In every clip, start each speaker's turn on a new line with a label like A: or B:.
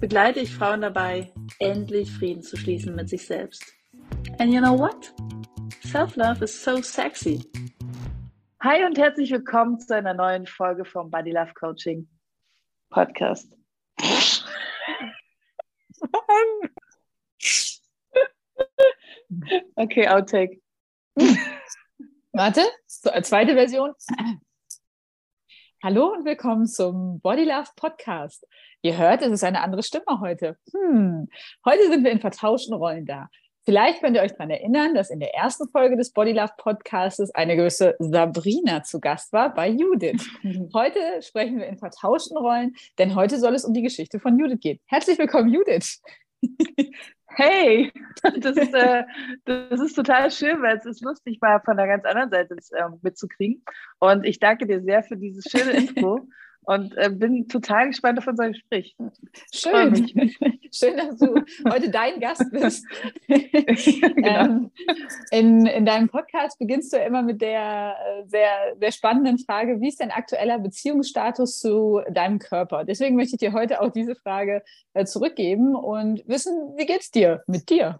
A: begleite ich Frauen dabei, endlich Frieden zu schließen mit sich selbst. And you know what? Self-love is so sexy. Hi und herzlich willkommen zu einer neuen Folge vom Body Love Coaching Podcast. okay, Outtake.
B: Warte, zweite Version. Hallo und willkommen zum Body Love Podcast. Ihr hört, es ist eine andere Stimme heute. Hm. Heute sind wir in vertauschten Rollen da. Vielleicht könnt ihr euch daran erinnern, dass in der ersten Folge des Body Love Podcasts eine gewisse Sabrina zu Gast war bei Judith. Heute sprechen wir in vertauschten Rollen, denn heute soll es um die Geschichte von Judith gehen. Herzlich willkommen, Judith.
A: Hey, das ist, äh, das ist total schön, weil es ist lustig, mal von der ganz anderen Seite äh, mitzukriegen. Und ich danke dir sehr für dieses schöne Intro und äh, bin total gespannt auf unser Gespräch.
B: Schön. Schön, dass du heute dein Gast bist. genau. ähm, in, in deinem Podcast beginnst du immer mit der äh, sehr, sehr spannenden Frage, wie ist dein aktueller Beziehungsstatus zu deinem Körper? Deswegen möchte ich dir heute auch diese Frage äh, zurückgeben und wissen, wie geht's dir mit dir?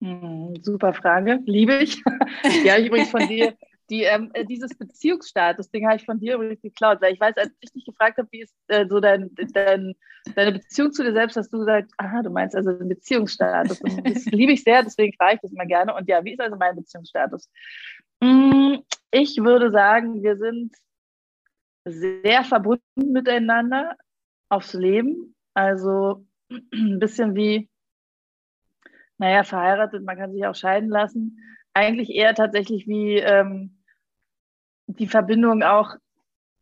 A: Hm, super Frage, liebe ich. ja, ich übrigens von dir die, ähm, äh, dieses Beziehungsstatus-Ding habe ich von dir übrigens geklaut, weil ich weiß, als ich dich gefragt habe, wie ist äh, so dein, dein, deine Beziehung zu dir selbst, hast du gesagt, aha, du meinst also den Beziehungsstatus. Und das liebe ich sehr, deswegen frage ich das immer gerne. Und ja, wie ist also mein Beziehungsstatus? Mm, ich würde sagen, wir sind sehr verbunden miteinander aufs Leben. Also ein bisschen wie, naja, verheiratet, man kann sich auch scheiden lassen. Eigentlich eher tatsächlich wie ähm, die Verbindung auch,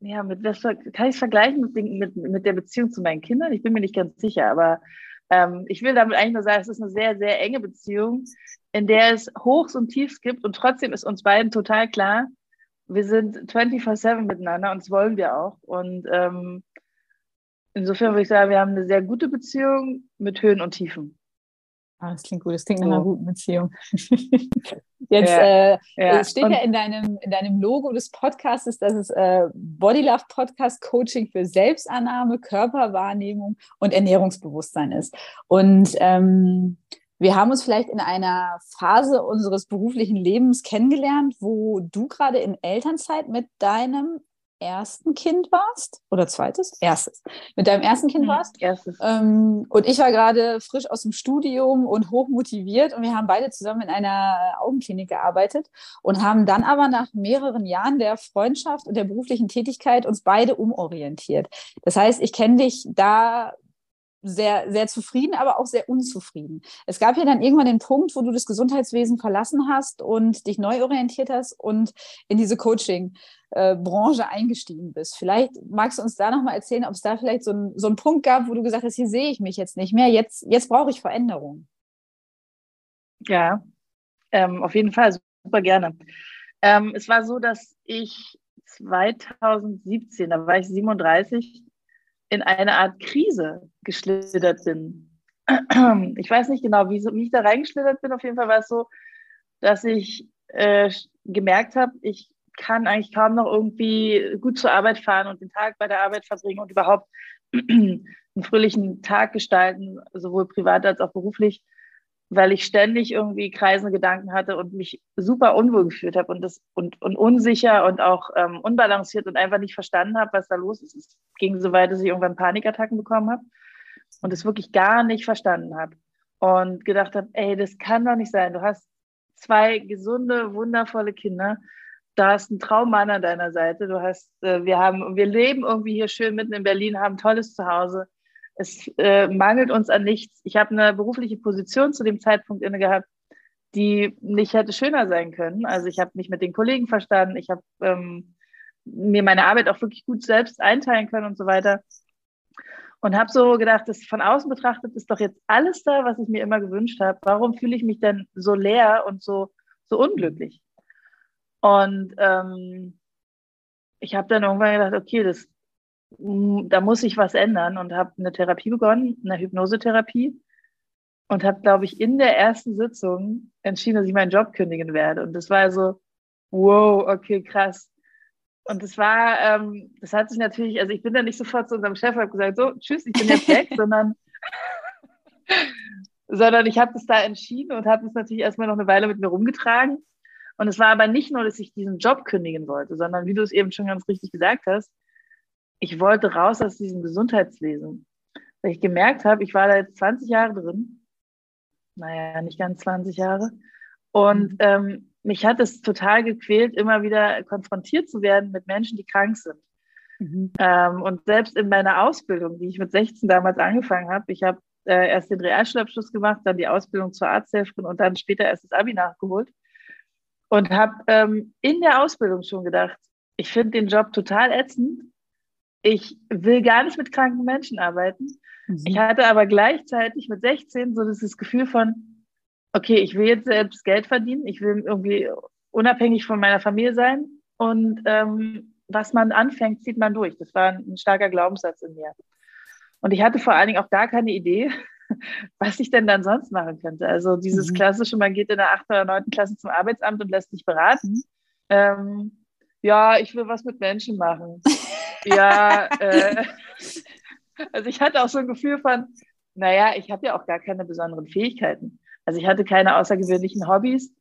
A: ja, mit was kann ich es vergleichen mit, mit, mit der Beziehung zu meinen Kindern? Ich bin mir nicht ganz sicher, aber ähm, ich will damit eigentlich nur sagen, es ist eine sehr, sehr enge Beziehung, in der es Hochs und Tiefs gibt und trotzdem ist uns beiden total klar, wir sind 24-7 miteinander und das wollen wir auch. Und ähm, insofern würde ich sagen, wir haben eine sehr gute Beziehung mit Höhen und Tiefen.
B: Ah, das klingt gut, das klingt nach einer guten Beziehung. Jetzt ja, äh, ja. steht und, ja in deinem, in deinem Logo des Podcasts, dass es äh, Body Love Podcast Coaching für Selbstannahme, Körperwahrnehmung und Ernährungsbewusstsein ist. Und ähm, wir haben uns vielleicht in einer Phase unseres beruflichen Lebens kennengelernt, wo du gerade in Elternzeit mit deinem ersten Kind warst oder zweites? Erstes. Mit deinem ersten Kind mhm, warst.
A: Erstes.
B: Ähm, und ich war gerade frisch aus dem Studium und hoch motiviert und wir haben beide zusammen in einer Augenklinik gearbeitet und haben dann aber nach mehreren Jahren der Freundschaft und der beruflichen Tätigkeit uns beide umorientiert. Das heißt, ich kenne dich da sehr, sehr zufrieden, aber auch sehr unzufrieden. Es gab ja dann irgendwann den Punkt, wo du das Gesundheitswesen verlassen hast und dich neu orientiert hast und in diese Coaching-Branche eingestiegen bist. Vielleicht magst du uns da nochmal erzählen, ob es da vielleicht so, ein, so einen Punkt gab, wo du gesagt hast, hier sehe ich mich jetzt nicht mehr, jetzt, jetzt brauche ich Veränderung.
A: Ja, ähm, auf jeden Fall, super gerne. Ähm, es war so, dass ich 2017, da war ich 37, in eine Art Krise geschlittert bin. Ich weiß nicht genau, wie, ich da reingeschlittert bin. Auf jeden Fall war es so, dass ich äh, gemerkt habe, ich kann eigentlich kaum noch irgendwie gut zur Arbeit fahren und den Tag bei der Arbeit verbringen und überhaupt einen fröhlichen Tag gestalten, sowohl privat als auch beruflich, weil ich ständig irgendwie kreisende Gedanken hatte und mich super unwohl gefühlt habe und, das, und, und unsicher und auch ähm, unbalanciert und einfach nicht verstanden habe, was da los ist. Es ging so weit, dass ich irgendwann Panikattacken bekommen habe und es wirklich gar nicht verstanden habe und gedacht habe, ey, das kann doch nicht sein. Du hast zwei gesunde, wundervolle Kinder. Du hast einen Traummann an deiner Seite. Du hast, äh, wir haben, wir leben irgendwie hier schön mitten in Berlin, haben ein tolles Zuhause es äh, mangelt uns an nichts. Ich habe eine berufliche Position zu dem Zeitpunkt inne gehabt, die nicht hätte schöner sein können. Also ich habe mich mit den Kollegen verstanden, ich habe ähm, mir meine Arbeit auch wirklich gut selbst einteilen können und so weiter. Und habe so gedacht, das von außen betrachtet ist doch jetzt alles da, was ich mir immer gewünscht habe. Warum fühle ich mich denn so leer und so, so unglücklich? Und ähm, ich habe dann irgendwann gedacht, okay, das, da muss ich was ändern und habe eine Therapie begonnen, eine Hypnosetherapie und habe, glaube ich, in der ersten Sitzung entschieden, dass ich meinen Job kündigen werde. Und das war so, wow, okay, krass. Und das war, ähm, das hat sich natürlich, also ich bin dann nicht sofort zu unserem Chef und habe gesagt, so, tschüss, ich bin jetzt weg, sondern, sondern ich habe das da entschieden und habe das natürlich erstmal noch eine Weile mit mir rumgetragen. Und es war aber nicht nur, dass ich diesen Job kündigen wollte, sondern wie du es eben schon ganz richtig gesagt hast, ich wollte raus aus diesem Gesundheitswesen. Weil ich gemerkt habe, ich war da jetzt 20 Jahre drin. Naja, nicht ganz 20 Jahre. Und mhm. ähm, mich hat es total gequält, immer wieder konfrontiert zu werden mit Menschen, die krank sind. Mhm. Ähm, und selbst in meiner Ausbildung, die ich mit 16 damals angefangen habe, ich habe äh, erst den Realschulabschluss gemacht, dann die Ausbildung zur Arzthelferin und dann später erst das Abi nachgeholt und habe ähm, in der Ausbildung schon gedacht, ich finde den Job total ätzend. Ich will gar nicht mit kranken Menschen arbeiten. Mhm. Ich hatte aber gleichzeitig mit 16 so dieses Gefühl von, okay, ich will jetzt selbst Geld verdienen, ich will irgendwie unabhängig von meiner Familie sein und ähm, was man anfängt, zieht man durch. Das war ein, ein starker Glaubenssatz in mir. Und ich hatte vor allen Dingen auch gar keine Idee, was ich denn dann sonst machen könnte. Also dieses mhm. klassische, man geht in der 8. oder 9. Klasse zum Arbeitsamt und lässt sich beraten. Ähm, ja, ich will was mit Menschen machen. ja, äh, also ich hatte auch so ein Gefühl von, naja, ich habe ja auch gar keine besonderen Fähigkeiten. Also ich hatte keine außergewöhnlichen Hobbys.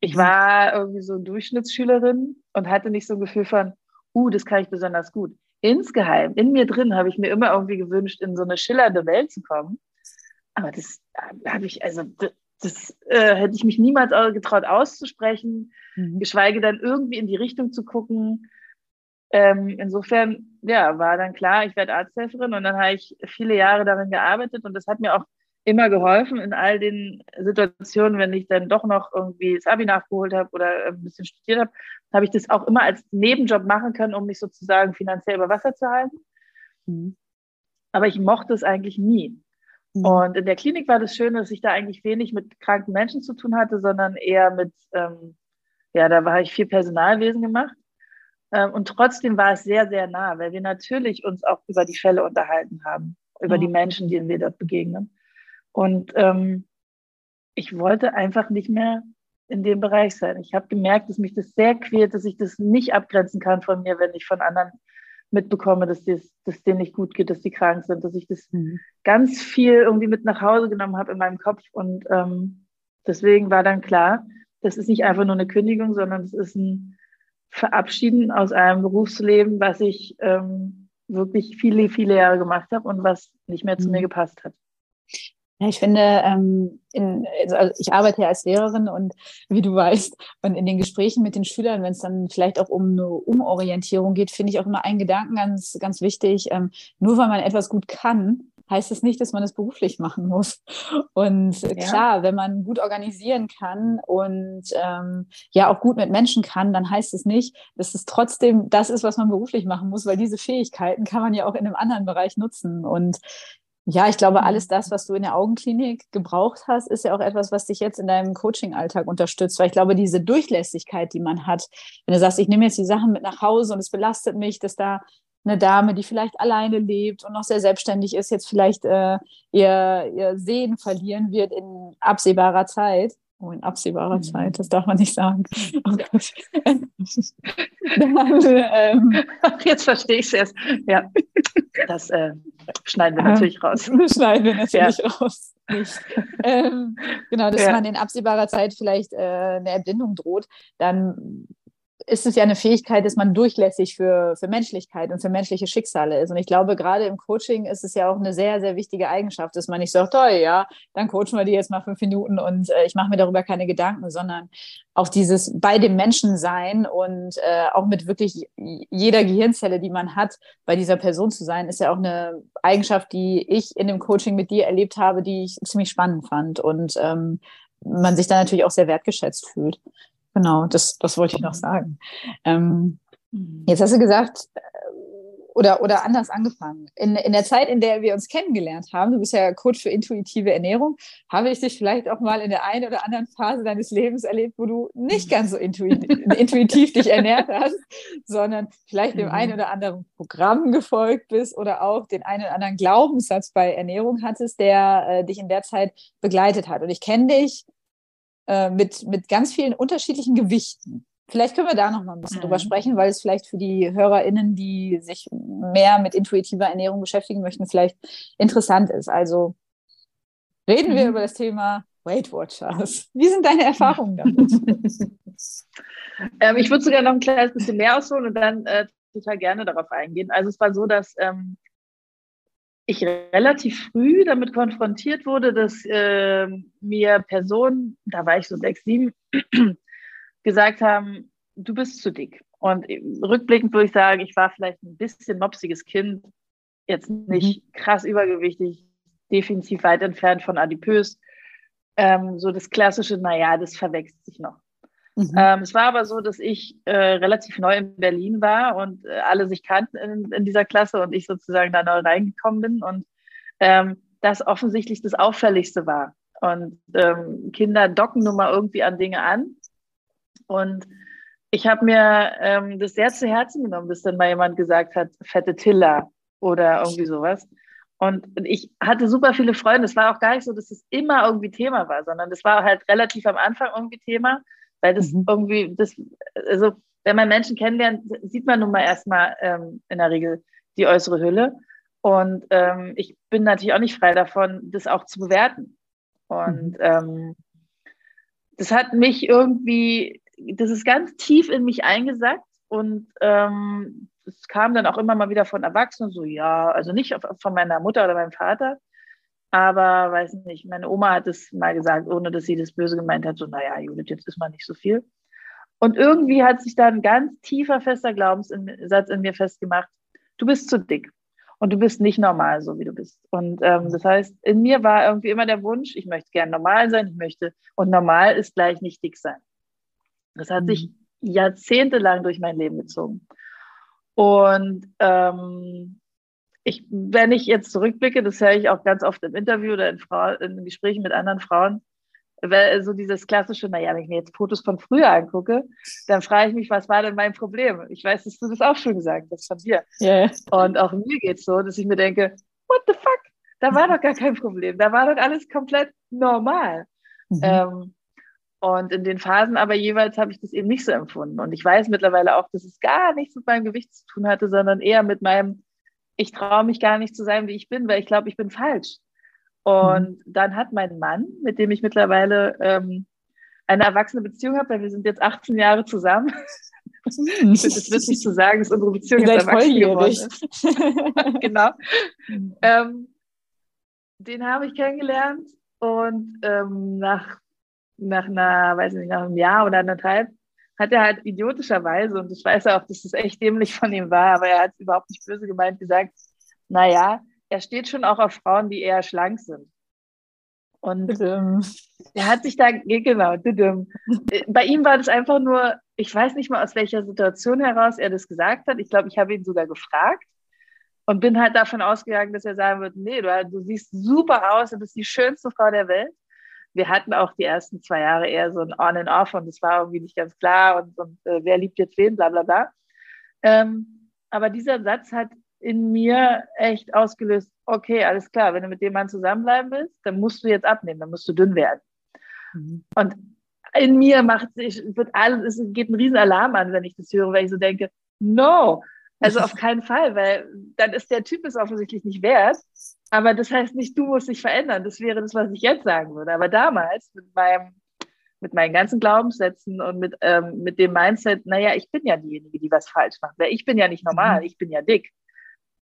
A: Ich mhm. war irgendwie so eine Durchschnittsschülerin und hatte nicht so ein Gefühl von, uh, das kann ich besonders gut. Insgeheim, in mir drin, habe ich mir immer irgendwie gewünscht, in so eine schillernde Welt zu kommen. Aber das äh, habe ich, also das, das äh, hätte ich mich niemals getraut auszusprechen, mhm. geschweige denn irgendwie in die Richtung zu gucken. Ähm, insofern, ja, war dann klar, ich werde Arzthelferin und dann habe ich viele Jahre darin gearbeitet und das hat mir auch immer geholfen in all den Situationen, wenn ich dann doch noch irgendwie das Abi nachgeholt habe oder ein bisschen studiert habe, habe ich das auch immer als Nebenjob machen können, um mich sozusagen finanziell über Wasser zu halten. Mhm. Aber ich mochte es eigentlich nie. Mhm. Und in der Klinik war das Schöne, dass ich da eigentlich wenig mit kranken Menschen zu tun hatte, sondern eher mit, ähm, ja, da habe ich viel Personalwesen gemacht. Ähm, und trotzdem war es sehr, sehr nah, weil wir natürlich uns auch über die Fälle unterhalten haben, über mhm. die Menschen, denen wir dort begegnen. Und ähm, ich wollte einfach nicht mehr in dem Bereich sein. Ich habe gemerkt, dass mich das sehr quält, dass ich das nicht abgrenzen kann von mir, wenn ich von anderen mitbekomme, dass es denen nicht gut geht, dass die krank sind, dass ich das mhm. ganz viel irgendwie mit nach Hause genommen habe in meinem Kopf. Und ähm, deswegen war dann klar, das ist nicht einfach nur eine Kündigung, sondern es ist ein Verabschieden aus einem Berufsleben, was ich ähm, wirklich viele, viele Jahre gemacht habe und was nicht mehr zu mhm. mir gepasst hat.
B: Ja, ich finde, ähm, in, also ich arbeite ja als Lehrerin und wie du weißt, und in den Gesprächen mit den Schülern, wenn es dann vielleicht auch um eine Umorientierung geht, finde ich auch immer einen Gedanken ganz, ganz wichtig. Ähm, nur weil man etwas gut kann, heißt es das nicht, dass man es beruflich machen muss. Und ja. klar, wenn man gut organisieren kann und ähm, ja auch gut mit Menschen kann, dann heißt es nicht, dass es trotzdem das ist, was man beruflich machen muss, weil diese Fähigkeiten kann man ja auch in einem anderen Bereich nutzen. Und ja, ich glaube, alles das, was du in der Augenklinik gebraucht hast, ist ja auch etwas, was dich jetzt in deinem Coaching-Alltag unterstützt. Weil ich glaube, diese Durchlässigkeit, die man hat, wenn du sagst, ich nehme jetzt die Sachen mit nach Hause und es belastet mich, dass da eine Dame, die vielleicht alleine lebt und noch sehr selbstständig ist, jetzt vielleicht äh, ihr, ihr Sehen verlieren wird in absehbarer Zeit. Oh, in absehbarer mhm. Zeit, das darf man nicht sagen. Oh Dann,
A: ähm, Jetzt verstehe ich es erst. Ja, das äh, schneiden wir natürlich raus.
B: Das schneiden wir natürlich ja. raus. Ähm, genau, dass ja. man in absehbarer Zeit vielleicht äh, eine Erblindung droht, dann ist es ja eine Fähigkeit, dass man durchlässig für, für Menschlichkeit und für menschliche Schicksale ist. Und ich glaube, gerade im Coaching ist es ja auch eine sehr, sehr wichtige Eigenschaft, dass man nicht sagt, toll, ja, dann coachen wir die jetzt mal fünf Minuten und äh, ich mache mir darüber keine Gedanken, sondern auch dieses bei dem Menschen sein und äh, auch mit wirklich jeder Gehirnzelle, die man hat, bei dieser Person zu sein, ist ja auch eine Eigenschaft, die ich in dem Coaching mit dir erlebt habe, die ich ziemlich spannend fand und ähm, man sich da natürlich auch sehr wertgeschätzt fühlt. Genau, das, das wollte ich noch sagen. Ähm, jetzt hast du gesagt, äh, oder, oder anders angefangen. In, in der Zeit, in der wir uns kennengelernt haben, du bist ja Coach für intuitive Ernährung, habe ich dich vielleicht auch mal in der einen oder anderen Phase deines Lebens erlebt, wo du nicht ganz so intuitiv, intuitiv dich ernährt hast, sondern vielleicht dem mhm. einen oder anderen Programm gefolgt bist oder auch den einen oder anderen Glaubenssatz bei Ernährung hattest, der äh, dich in der Zeit begleitet hat. Und ich kenne dich äh, mit, mit ganz vielen unterschiedlichen Gewichten. Vielleicht können wir da noch mal ein bisschen mhm. drüber sprechen, weil es vielleicht für die HörerInnen, die sich mehr mit intuitiver Ernährung beschäftigen möchten, vielleicht interessant ist. Also reden mhm. wir über das Thema Weight Watchers. Wie sind deine Erfahrungen damit?
A: ähm, ich würde sogar noch ein kleines bisschen mehr ausholen und dann äh, total gerne darauf eingehen. Also es war so, dass ähm, ich relativ früh damit konfrontiert wurde, dass äh, mir Personen, da war ich so sechs, sieben, gesagt haben, du bist zu dick. Und rückblickend würde ich sagen, ich war vielleicht ein bisschen mopsiges Kind, jetzt nicht mhm. krass übergewichtig, definitiv weit entfernt von adipös. Ähm, so das klassische, naja, das verwechselt sich noch. Mhm. Ähm, es war aber so, dass ich äh, relativ neu in Berlin war und äh, alle sich kannten in, in, dieser Klasse und ich sozusagen da neu reingekommen bin und ähm, das offensichtlich das Auffälligste war. Und ähm, Kinder docken nun mal irgendwie an Dinge an und ich habe mir ähm, das sehr zu Herzen genommen, bis dann mal jemand gesagt hat, fette Tiller oder irgendwie sowas. Und ich hatte super viele Freunde. Es war auch gar nicht so, dass es immer irgendwie Thema war, sondern es war halt relativ am Anfang irgendwie Thema, weil das mhm. irgendwie, das, also wenn man Menschen kennenlernt, sieht man nun mal erstmal ähm, in der Regel die äußere Hülle. Und ähm, ich bin natürlich auch nicht frei davon, das auch zu bewerten. Und mhm. ähm, das hat mich irgendwie das ist ganz tief in mich eingesackt und ähm, es kam dann auch immer mal wieder von Erwachsenen so, ja, also nicht von meiner Mutter oder meinem Vater, aber weiß nicht, meine Oma hat es mal gesagt, ohne dass sie das böse gemeint hat, so, naja, Judith, jetzt ist mal nicht so viel. Und irgendwie hat sich da ein ganz tiefer, fester Glaubenssatz in mir festgemacht, du bist zu dick und du bist nicht normal, so wie du bist. Und ähm, das heißt, in mir war irgendwie immer der Wunsch, ich möchte gern normal sein, ich möchte, und normal ist gleich nicht dick sein. Das hat mhm. sich jahrzehntelang durch mein Leben gezogen. Und ähm, ich, wenn ich jetzt zurückblicke, das höre ich auch ganz oft im Interview oder in, Frau, in Gesprächen mit anderen Frauen, weil so dieses klassische, naja, wenn ich mir jetzt Fotos von früher angucke, dann frage ich mich, was war denn mein Problem? Ich weiß, dass du das auch schon gesagt hast von dir. Yeah. Und auch mir geht es so, dass ich mir denke, what the fuck? Da war doch gar kein Problem. Da war doch alles komplett normal. Mhm. Ähm, und in den Phasen aber jeweils habe ich das eben nicht so empfunden. Und ich weiß mittlerweile auch, dass es gar nichts mit meinem Gewicht zu tun hatte, sondern eher mit meinem, ich traue mich gar nicht zu sein, wie ich bin, weil ich glaube, ich bin falsch. Und mhm. dann hat mein Mann, mit dem ich mittlerweile ähm, eine erwachsene Beziehung habe, weil wir sind jetzt 18 Jahre zusammen. Mhm. Ich finde es witzig zu sagen, dass unsere Beziehung jetzt erwachsen geworden ist. genau. Mhm. Ähm, den habe ich kennengelernt und ähm, nach nach einer, weiß nicht, nach einem Jahr oder anderthalb, hat er halt idiotischerweise, und ich weiß ja auch, dass das echt dämlich von ihm war, aber er hat es überhaupt nicht böse gemeint, gesagt, naja, er steht schon auch auf Frauen, die eher schlank sind. Und er hat sich da, genau, bei ihm war das einfach nur, ich weiß nicht mal, aus welcher Situation heraus er das gesagt hat. Ich glaube, ich habe ihn sogar gefragt und bin halt davon ausgegangen, dass er sagen wird, nee, du, du siehst super aus, du bist die schönste Frau der Welt wir hatten auch die ersten zwei Jahre eher so ein On and Off und es war irgendwie nicht ganz klar und, und äh, wer liebt jetzt wen, bla bla bla. Ähm, aber dieser Satz hat in mir echt ausgelöst, okay, alles klar, wenn du mit dem Mann zusammenbleiben willst, dann musst du jetzt abnehmen, dann musst du dünn werden. Mhm. Und in mir macht sich, wird alles, es geht ein riesen Alarm an, wenn ich das höre, weil ich so denke, no, also auf keinen Fall, weil dann ist der Typ es offensichtlich nicht wert. Aber das heißt nicht, du musst dich verändern. Das wäre das, was ich jetzt sagen würde. Aber damals mit meinem, mit meinen ganzen Glaubenssätzen und mit, ähm, mit dem Mindset, naja, ich bin ja diejenige, die was falsch macht. Ich bin ja nicht normal, mhm. ich bin ja dick.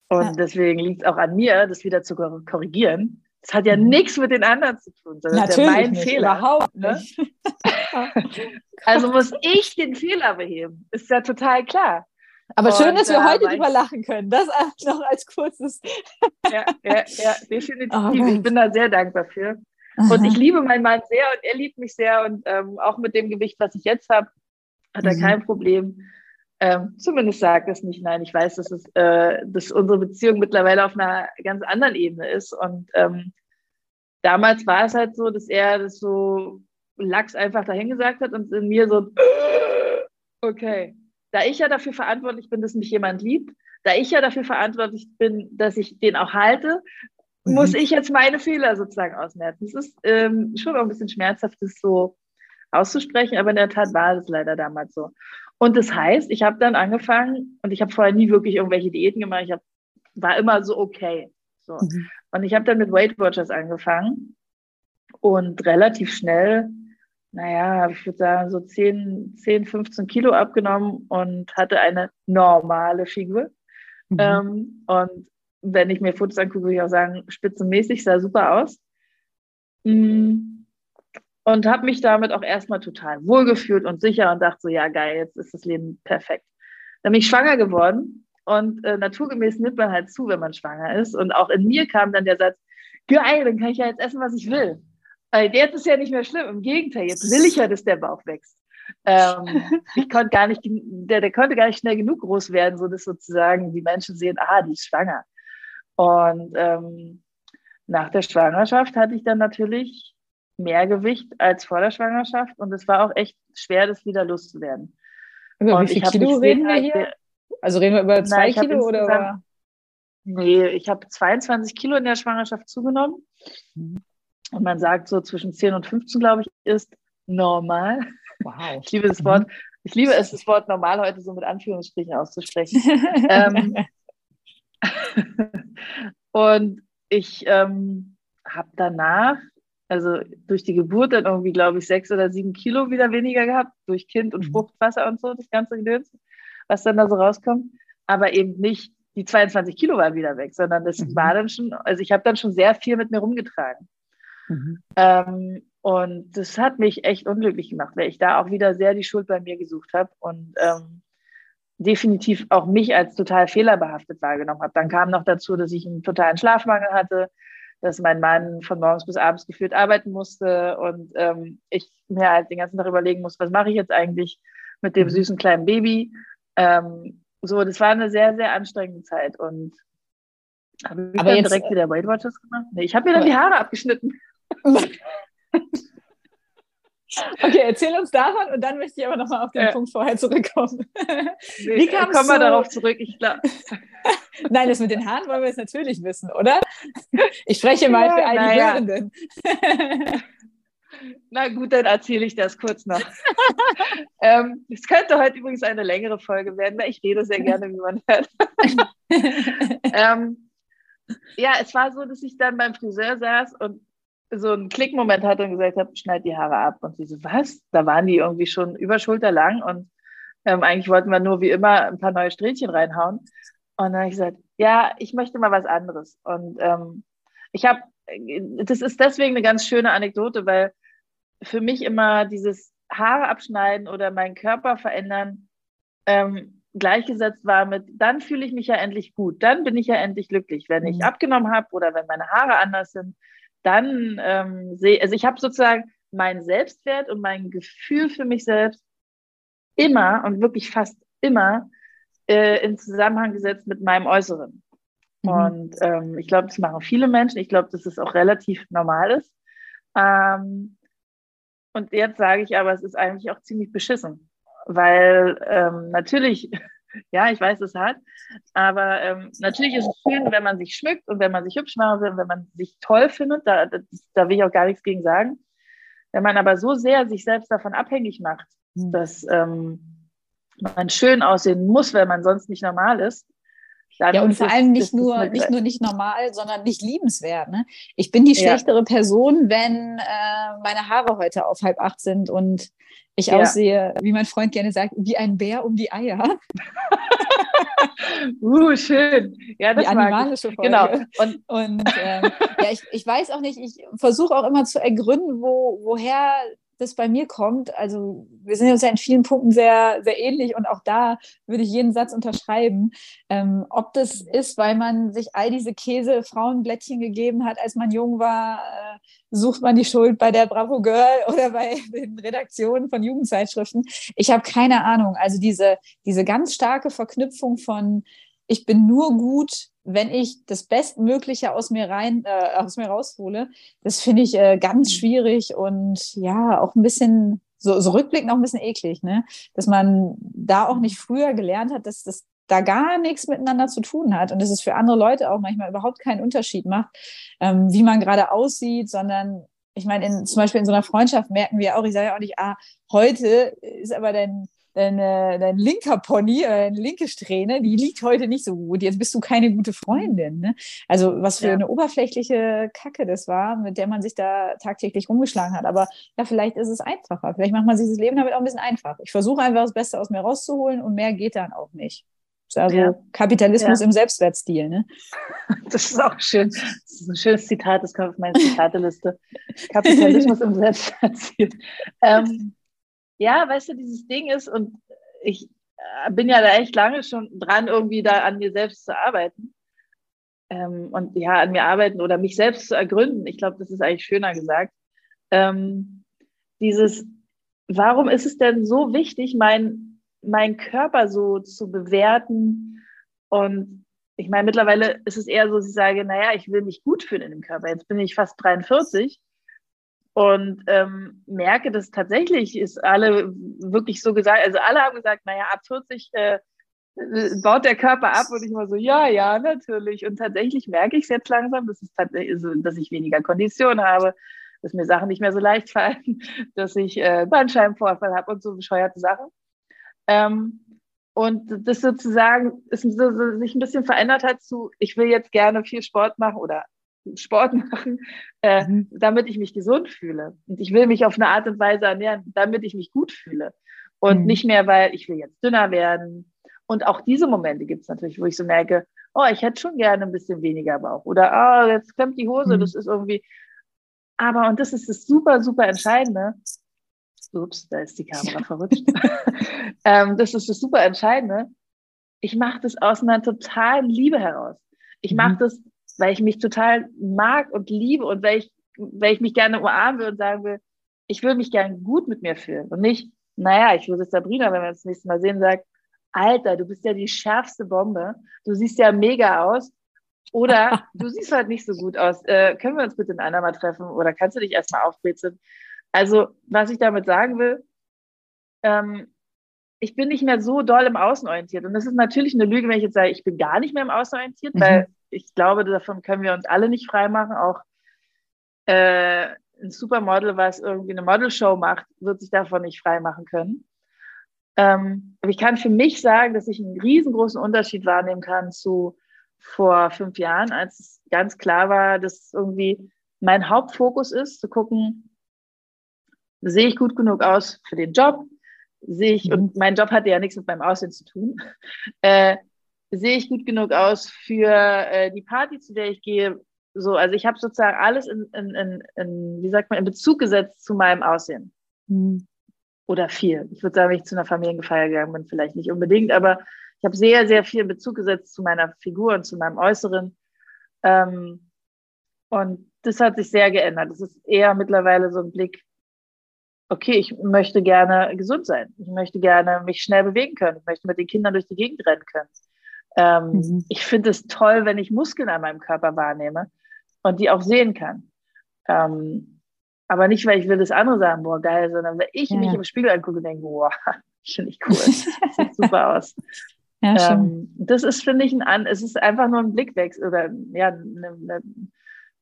A: Und ja. deswegen liegt es auch an mir, das wieder zu korrigieren. Das hat ja mhm. nichts mit den anderen zu tun. Das
B: Natürlich
A: ist ja mein
B: nicht,
A: Fehler.
B: Überhaupt ne? nicht.
A: also muss ich den Fehler beheben. Ist ja total klar.
B: Aber schön, dass wir heute drüber lachen können. Das noch als kurzes.
A: ja, ja, ja, definitiv. Oh, ich bin da sehr dankbar für. Und ich liebe meinen Mann sehr und er liebt mich sehr. Und ähm, auch mit dem Gewicht, was ich jetzt habe, hat er mhm. kein Problem. Ähm, zumindest sagt es nicht. Nein, ich weiß, dass, es, äh, dass unsere Beziehung mittlerweile auf einer ganz anderen Ebene ist. Und ähm, damals war es halt so, dass er das so Lachs einfach dahingesagt hat und in mir so, okay, da ich ja dafür verantwortlich bin, dass mich jemand liebt, da ich ja dafür verantwortlich bin, dass ich den auch halte, mhm. muss ich jetzt meine Fehler sozusagen ausmerzen. Es ist ähm, schon auch ein bisschen schmerzhaft, das so auszusprechen, aber in der Tat war es leider damals so. Und das heißt, ich habe dann angefangen und ich habe vorher nie wirklich irgendwelche Diäten gemacht. Ich hab, war immer so okay. So. Mhm. Und ich habe dann mit Weight Watchers angefangen und relativ schnell, naja, ich würde sagen, so 10, 10, 15 Kilo abgenommen und hatte eine normale Figur. Mhm. Ähm, und wenn ich mir Fotos angucke, würde ich auch sagen, spitzenmäßig, sah super aus. Mhm und habe mich damit auch erstmal total wohlgefühlt und sicher und dachte so, ja geil, jetzt ist das Leben perfekt. Dann bin ich schwanger geworden und äh, naturgemäß nimmt man halt zu, wenn man schwanger ist. Und auch in mir kam dann der Satz, geil, dann kann ich ja jetzt essen, was ich will. Weil jetzt ist ja nicht mehr schlimm, im Gegenteil, jetzt will ich ja, dass der Bauch wächst. Ähm, ich konnte gar nicht, der, der konnte gar nicht schnell genug groß werden, so dass sozusagen die Menschen sehen, ah, die ist schwanger. Und ähm, nach der Schwangerschaft hatte ich dann natürlich mehr Gewicht als vor der Schwangerschaft und es war auch echt schwer, das wieder loszuwerden.
B: Über und wie viel Kilo reden wir hier? Also reden wir über zwei na, Kilo oder?
A: Nee, ich habe 22 Kilo in der Schwangerschaft zugenommen. Mhm. Und man sagt so zwischen 10 und 15, glaube ich, ist normal. Wow. Ich liebe das Wort. Mhm. Ich liebe es, das Wort normal heute so mit Anführungsstrichen auszusprechen. ähm, und ich ähm, habe danach also durch die Geburt dann irgendwie, glaube ich, sechs oder sieben Kilo wieder weniger gehabt, durch Kind und mhm. Fruchtwasser und so, das ganze Gedöns, was dann da so rauskommt. Aber eben nicht, die 22 Kilo waren wieder weg, sondern das mhm. war dann schon, also ich habe dann schon sehr viel mit mir rumgetragen. Mhm. Ähm, und das hat mich echt unglücklich gemacht, weil ich da auch wieder sehr die Schuld bei mir gesucht habe und ähm, definitiv auch mich als total fehlerbehaftet wahrgenommen habe. Dann kam noch dazu, dass ich einen totalen Schlafmangel hatte, dass mein Mann von morgens bis abends gefühlt arbeiten musste und ähm, ich mir halt den ganzen Tag überlegen muss, was mache ich jetzt eigentlich mit dem mhm. süßen kleinen Baby. Ähm, so, das war eine sehr, sehr anstrengende Zeit und habe ich aber dann direkt wieder Weight Watchers gemacht? Nee, ich habe mir dann die Haare abgeschnitten.
B: Okay, erzähl uns davon und dann möchte ich aber nochmal auf den ja. Punkt vorher zurückkommen.
A: Wie kam Kommen wir darauf zurück, ich glaube.
B: Nein, das mit den Haaren wollen wir jetzt natürlich wissen, oder? Ich spreche mal ja, für alle ja. Hörenden.
A: Na gut, dann erzähle ich das kurz noch. ähm, es könnte heute übrigens eine längere Folge werden, weil ich rede sehr gerne, wie man hört. ähm, ja, es war so, dass ich dann beim Friseur saß und so einen Klickmoment hatte und gesagt habe, schneid die Haare ab. Und sie so, was? Da waren die irgendwie schon über Schulter lang und ähm, eigentlich wollten wir nur wie immer ein paar neue Strähnchen reinhauen. Und dann habe ich gesagt, ja, ich möchte mal was anderes. Und ähm, ich habe, das ist deswegen eine ganz schöne Anekdote, weil für mich immer dieses Haare abschneiden oder meinen Körper verändern ähm, gleichgesetzt war mit, dann fühle ich mich ja endlich gut, dann bin ich ja endlich glücklich. Wenn ich mhm. abgenommen habe oder wenn meine Haare anders sind, dann ähm, sehe, also ich habe sozusagen meinen Selbstwert und mein Gefühl für mich selbst immer und wirklich fast immer äh, in Zusammenhang gesetzt mit meinem Äußeren. Mhm. Und ähm, ich glaube, das machen viele Menschen. Ich glaube, dass es auch relativ normal ist. Ähm, und jetzt sage ich aber, es ist eigentlich auch ziemlich beschissen, weil ähm, natürlich, ja, ich weiß, es hat, aber ähm, natürlich ist es schön, wenn man sich schmückt und wenn man sich hübsch machen will, wenn man sich toll findet, da, da, da will ich auch gar nichts gegen sagen. Wenn man aber so sehr sich selbst davon abhängig macht, mhm. dass ähm, man schön aussehen muss, weil man sonst nicht normal ist.
B: Ja, und vor allem nicht nur, nicht nur nicht normal, sondern nicht liebenswert. Ne? Ich bin die schlechtere ja. Person, wenn äh, meine Haare heute auf halb acht sind und ich ja. aussehe, wie mein Freund gerne sagt, wie ein Bär um die Eier.
A: uh, schön. Ja, das
B: die animalische Folge.
A: Genau.
B: Und, und ähm, ja, ich, ich weiß auch nicht, ich versuche auch immer zu ergründen, wo, woher das bei mir kommt, also wir sind uns ja in vielen Punkten sehr, sehr ähnlich und auch da würde ich jeden Satz unterschreiben, ähm, ob das ist, weil man sich all diese Käse-Frauenblättchen gegeben hat, als man jung war, äh, sucht man die Schuld bei der Bravo Girl oder bei den Redaktionen von Jugendzeitschriften. Ich habe keine Ahnung. Also diese, diese ganz starke Verknüpfung von ich bin nur gut, wenn ich das Bestmögliche aus mir rein, äh, aus mir raushole, das finde ich äh, ganz schwierig und ja, auch ein bisschen, so, so rückblickend auch ein bisschen eklig, ne? Dass man da auch nicht früher gelernt hat, dass das da gar nichts miteinander zu tun hat und dass es für andere Leute auch manchmal überhaupt keinen Unterschied macht, ähm, wie man gerade aussieht, sondern ich meine, in, zum Beispiel in so einer Freundschaft merken wir auch, ich sage ja auch nicht, ah, heute ist aber dein, dein, äh, dein linker Pony, äh, deine linke Strähne, die liegt heute nicht so gut. Jetzt bist du keine gute Freundin. Ne? Also was für ja. eine oberflächliche Kacke das war, mit der man sich da tagtäglich rumgeschlagen hat. Aber ja, vielleicht ist es einfacher. Vielleicht macht man sich das Leben damit auch ein bisschen einfach. Ich versuche einfach das Beste aus mir rauszuholen und mehr geht dann auch nicht. Also ja. Kapitalismus ja. im Selbstwertstil, ne?
A: Das ist auch schön. Das ist ein schönes Zitat, das kommt auf meine Zitateliste. Kapitalismus im Selbstwertstil. Ähm, ja, weißt du, dieses Ding ist, und ich äh, bin ja da echt lange schon dran, irgendwie da an mir selbst zu arbeiten. Ähm, und ja, an mir arbeiten oder mich selbst zu ergründen. Ich glaube, das ist eigentlich schöner gesagt. Ähm, dieses, warum ist es denn so wichtig, mein meinen Körper so zu bewerten. Und ich meine, mittlerweile ist es eher so, dass ich sage, naja, ich will mich gut fühlen in dem Körper. Jetzt bin ich fast 43 und ähm, merke, dass tatsächlich ist alle wirklich so gesagt, also alle haben gesagt, naja, ab 40 äh, baut der Körper ab und ich war so, ja, ja, natürlich. Und tatsächlich merke ich es jetzt langsam, dass, es tatsächlich, dass ich weniger Kondition habe, dass mir Sachen nicht mehr so leicht fallen, dass ich äh, Bandscheibenvorfall habe und so bescheuerte Sachen. Ähm, und das sozusagen ist so, so, sich ein bisschen verändert hat zu, ich will jetzt gerne viel Sport machen oder Sport machen, äh, mhm. damit ich mich gesund fühle. Und ich will mich auf eine Art und Weise ernähren, damit ich mich gut fühle. Und mhm. nicht mehr, weil ich will jetzt dünner werden. Und auch diese Momente gibt es natürlich, wo ich so merke, oh, ich hätte schon gerne ein bisschen weniger Bauch. Oder, oh, jetzt klemmt die Hose, mhm. das ist irgendwie. Aber, und das ist das super, super Entscheidende, ups, da ist die Kamera verrutscht. ähm, das ist das super Entscheidende. Ich mache das aus einer totalen Liebe heraus. Ich mache mhm. das, weil ich mich total mag und liebe und weil ich, weil ich mich gerne umarmen will und sagen will, ich will mich gerne gut mit mir fühlen und nicht, naja, ich würde Sabrina, wenn wir uns das nächste Mal sehen, sagen, Alter, du bist ja die schärfste Bombe. Du siehst ja mega aus. Oder du siehst halt nicht so gut aus. Äh, können wir uns bitte in einer mal treffen? Oder kannst du dich erstmal aufbrezeln? Also, was ich damit sagen will, ähm, ich bin nicht mehr so doll im Außen orientiert. Und das ist natürlich eine Lüge, wenn ich jetzt sage, ich bin gar nicht mehr im Außen orientiert, mhm. weil ich glaube, davon können wir uns alle nicht freimachen. Auch äh, ein Supermodel, was irgendwie eine Modelshow macht, wird sich davon nicht freimachen können. Ähm, aber ich kann für mich sagen, dass ich einen riesengroßen Unterschied wahrnehmen kann zu vor fünf Jahren, als es ganz klar war, dass irgendwie mein Hauptfokus ist, zu gucken, sehe ich gut genug aus für den Job? Sehe ich, mhm. und mein Job hatte ja nichts mit meinem Aussehen zu tun, äh, sehe ich gut genug aus für äh, die Party, zu der ich gehe? So, also ich habe sozusagen alles in, in, in, in, wie sagt man, in Bezug gesetzt zu meinem Aussehen. Mhm. Oder viel. Ich würde sagen, wenn ich zu einer Familienfeier gegangen bin, vielleicht nicht unbedingt, aber ich habe sehr, sehr viel in Bezug gesetzt zu meiner Figur und zu meinem Äußeren. Ähm, und das hat sich sehr geändert. Das ist eher mittlerweile so ein Blick okay, ich möchte gerne gesund sein. Ich möchte gerne mich schnell bewegen können. Ich möchte mit den Kindern durch die Gegend rennen können. Ähm, mhm. Ich finde es toll, wenn ich Muskeln an meinem Körper wahrnehme und die auch sehen kann. Ähm, aber nicht, weil ich will das andere sagen, boah, geil, sondern weil ich ja. mich im Spiegel angucke und denke, boah, finde ich cool. Das sieht super aus. Ja, ähm, das ist, finde ich, ein, es ist einfach nur ein Blickwechsel oder ja, ne, ne,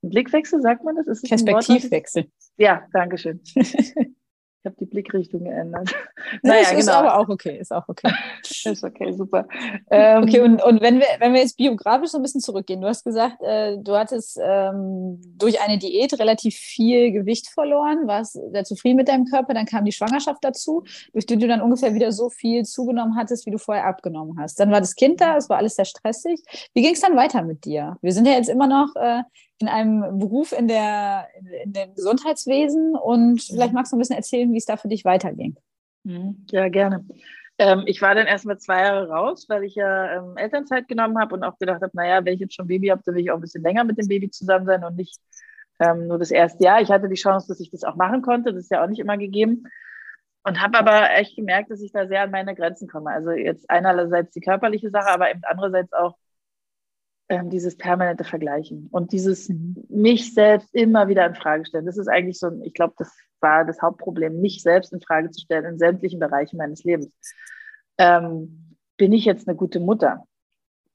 A: ein Blickwechsel, sagt man das? Ist
B: Perspektivwechsel.
A: Ja, danke schön. Ich habe die Blickrichtung geändert.
B: naja, ist, genau. ist aber auch okay, ist auch okay.
A: ist okay, super.
B: Ähm, okay, und, und wenn, wir, wenn wir jetzt biografisch so ein bisschen zurückgehen, du hast gesagt, äh, du hattest ähm, durch eine Diät relativ viel Gewicht verloren, warst sehr zufrieden mit deinem Körper, dann kam die Schwangerschaft dazu, durch die du dann ungefähr wieder so viel zugenommen hattest, wie du vorher abgenommen hast. Dann war das Kind da, es war alles sehr stressig. Wie ging es dann weiter mit dir? Wir sind ja jetzt immer noch äh, in einem Beruf in, der, in dem Gesundheitswesen und vielleicht magst du ein bisschen erzählen, wie es da für dich weiterging.
A: Mhm. Ja, gerne. Ähm, ich war dann erstmal zwei Jahre raus, weil ich ja ähm, Elternzeit genommen habe und auch gedacht habe, naja, wenn ich jetzt schon Baby habe, dann will ich auch ein bisschen länger mit dem Baby zusammen sein und nicht ähm, nur das erste Jahr. Ich hatte die Chance, dass ich das auch machen konnte. Das ist ja auch nicht immer gegeben. Und habe aber echt gemerkt, dass ich da sehr an meine Grenzen komme. Also jetzt einerseits die körperliche Sache, aber eben andererseits auch ähm, dieses permanente Vergleichen und dieses mhm. mich selbst immer wieder in Frage stellen. Das ist eigentlich so, ich glaube, das war das Hauptproblem, mich selbst in Frage zu stellen in sämtlichen Bereichen meines Lebens. Ähm, bin ich jetzt eine gute Mutter?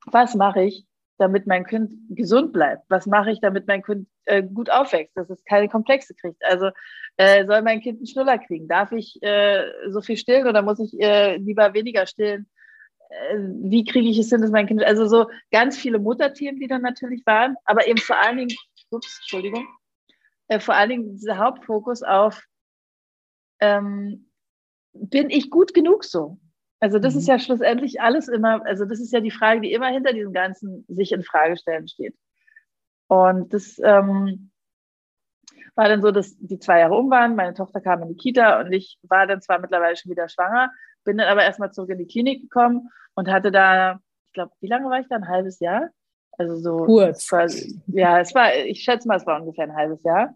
A: Was mache ich, damit mein Kind gesund bleibt? Was mache ich, damit mein Kind äh, gut aufwächst, dass es keine Komplexe kriegt? Also äh, soll mein Kind einen Schnuller kriegen? Darf ich äh, so viel stillen oder muss ich äh, lieber weniger stillen? Äh, wie kriege ich es hin, dass mein Kind, also so ganz viele Mutterthemen, die dann natürlich waren, aber eben vor allen Dingen, ups, Entschuldigung, äh, vor allen Dingen dieser Hauptfokus auf, ähm, bin ich gut genug so? Also das mhm. ist ja schlussendlich alles immer, also das ist ja die Frage, die immer hinter diesem Ganzen sich in Frage stellen steht. Und das ähm, war dann so, dass die zwei Jahre um waren, meine Tochter kam in die Kita und ich war dann zwar mittlerweile schon wieder schwanger, bin dann aber erstmal zurück in die Klinik gekommen und hatte da, ich glaube, wie lange war ich da? Ein halbes Jahr? Also so.
B: Kurz.
A: Quasi, ja, es war, ich schätze mal, es war ungefähr ein halbes Jahr.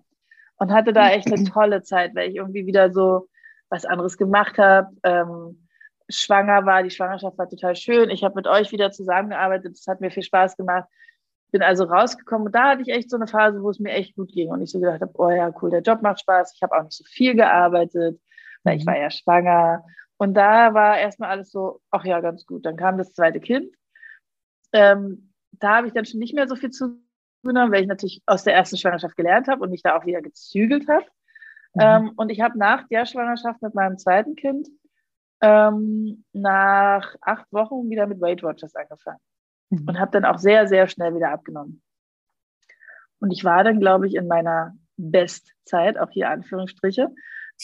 A: Und hatte da echt eine tolle Zeit, weil ich irgendwie wieder so was anderes gemacht habe. Ähm, schwanger war, die Schwangerschaft war total schön. Ich habe mit euch wieder zusammengearbeitet, es hat mir viel Spaß gemacht. Bin also rausgekommen und da hatte ich echt so eine Phase, wo es mir echt gut ging und ich so gedacht habe, oh ja, cool, der Job macht Spaß. Ich habe auch nicht so viel gearbeitet, weil ich mhm. war ja schwanger und da war erstmal alles so, ach ja, ganz gut. Dann kam das zweite Kind. Ähm, da habe ich dann schon nicht mehr so viel zugenommen, weil ich natürlich aus der ersten Schwangerschaft gelernt habe und mich da auch wieder gezügelt habe. Mhm. Ähm, und ich habe nach der Schwangerschaft mit meinem zweiten Kind ähm, nach acht Wochen wieder mit Weight Watchers angefangen mhm. und habe dann auch sehr, sehr schnell wieder abgenommen. Und ich war dann, glaube ich, in meiner Bestzeit, auch hier Anführungsstriche,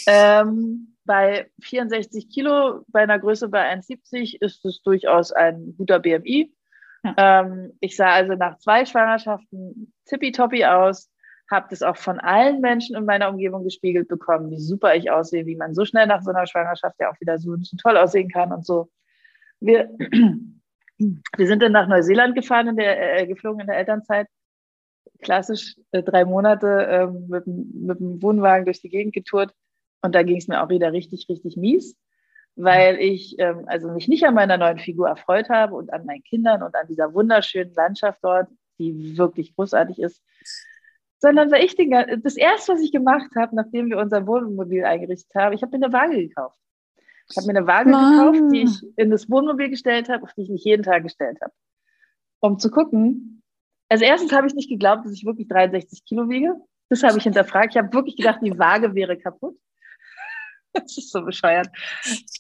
A: ähm, bei 64 Kilo, bei einer Größe bei 1,70 ist es durchaus ein guter BMI. Ja. Ähm, ich sah also nach zwei Schwangerschaften tippitoppi aus, habe das auch von allen Menschen in meiner Umgebung gespiegelt bekommen, wie super ich aussehe, wie man so schnell nach so einer Schwangerschaft ja auch wieder so, toll aussehen kann und so. Wir, wir sind dann nach Neuseeland gefahren, in der, äh, geflogen in der Elternzeit. Klassisch äh, drei Monate äh, mit, mit dem Wohnwagen durch die Gegend getourt. Und da ging es mir auch wieder richtig, richtig mies, weil ich ähm, also mich nicht an meiner neuen Figur erfreut habe und an meinen Kindern und an dieser wunderschönen Landschaft dort, die wirklich großartig ist, sondern weil ich den, das erste, was ich gemacht habe, nachdem wir unser Wohnmobil eingerichtet haben, ich habe mir eine Waage gekauft. Ich habe mir eine Waage Mann. gekauft, die ich in das Wohnmobil gestellt habe, auf die ich mich jeden Tag gestellt habe, um zu gucken. Also erstens habe ich nicht geglaubt, dass ich wirklich 63 Kilo wiege. Das habe ich hinterfragt. Ich habe wirklich gedacht, die Waage wäre kaputt. Das ist so bescheuert.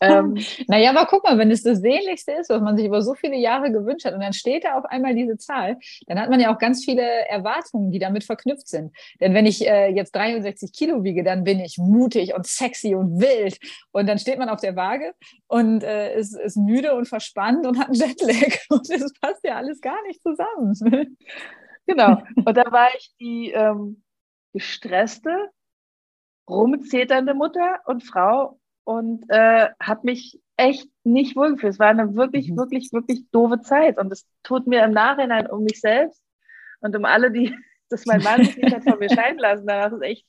B: Ähm, naja, aber guck mal, wenn es das Sehnlichste ist, was man sich über so viele Jahre gewünscht hat, und dann steht da auf einmal diese Zahl, dann hat man ja auch ganz viele Erwartungen, die damit verknüpft sind. Denn wenn ich äh, jetzt 63 Kilo wiege, dann bin ich mutig und sexy und wild. Und dann steht man auf der Waage und äh, ist, ist müde und verspannt und hat einen Jetlag. Und das passt ja alles gar nicht zusammen.
A: Genau. Und da war ich die ähm, gestresste, rumzeternde Mutter und Frau und äh, habe mich echt nicht wohlgefühlt. Es war eine wirklich, mhm. wirklich, wirklich doofe Zeit. Und es tut mir im Nachhinein um mich selbst und um alle, die, dass mein Mann sich nicht hat von mir scheiden lassen, danach ist echt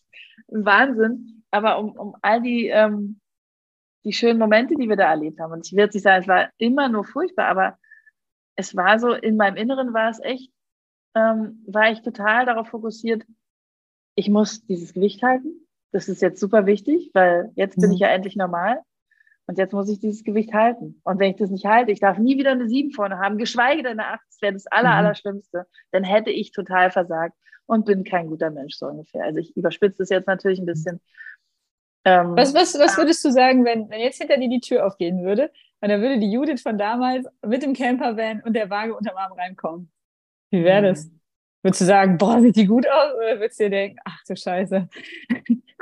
A: ein Wahnsinn. Aber um, um all die, ähm, die schönen Momente, die wir da erlebt haben. Und ich will jetzt nicht sagen, es war immer nur furchtbar, aber es war so, in meinem Inneren war es echt, ähm, war ich total darauf fokussiert, ich muss dieses Gewicht halten das ist jetzt super wichtig, weil jetzt bin mhm. ich ja endlich normal und jetzt muss ich dieses Gewicht halten. Und wenn ich das nicht halte, ich darf nie wieder eine 7 vorne haben, geschweige denn eine 8, das wäre das Aller, mhm. Allerschlimmste, dann hätte ich total versagt und bin kein guter Mensch, so ungefähr. Also ich überspitze das jetzt natürlich ein bisschen.
B: Ähm, was, was, was würdest du sagen, wenn, wenn jetzt hinter dir die Tür aufgehen würde und dann würde die Judith von damals mit dem Campervan und der Waage unterm Arm reinkommen? Wie wäre das? Mhm. Würdest du sagen, boah, sieht die gut aus? Oder würdest du dir denken, ach du Scheiße,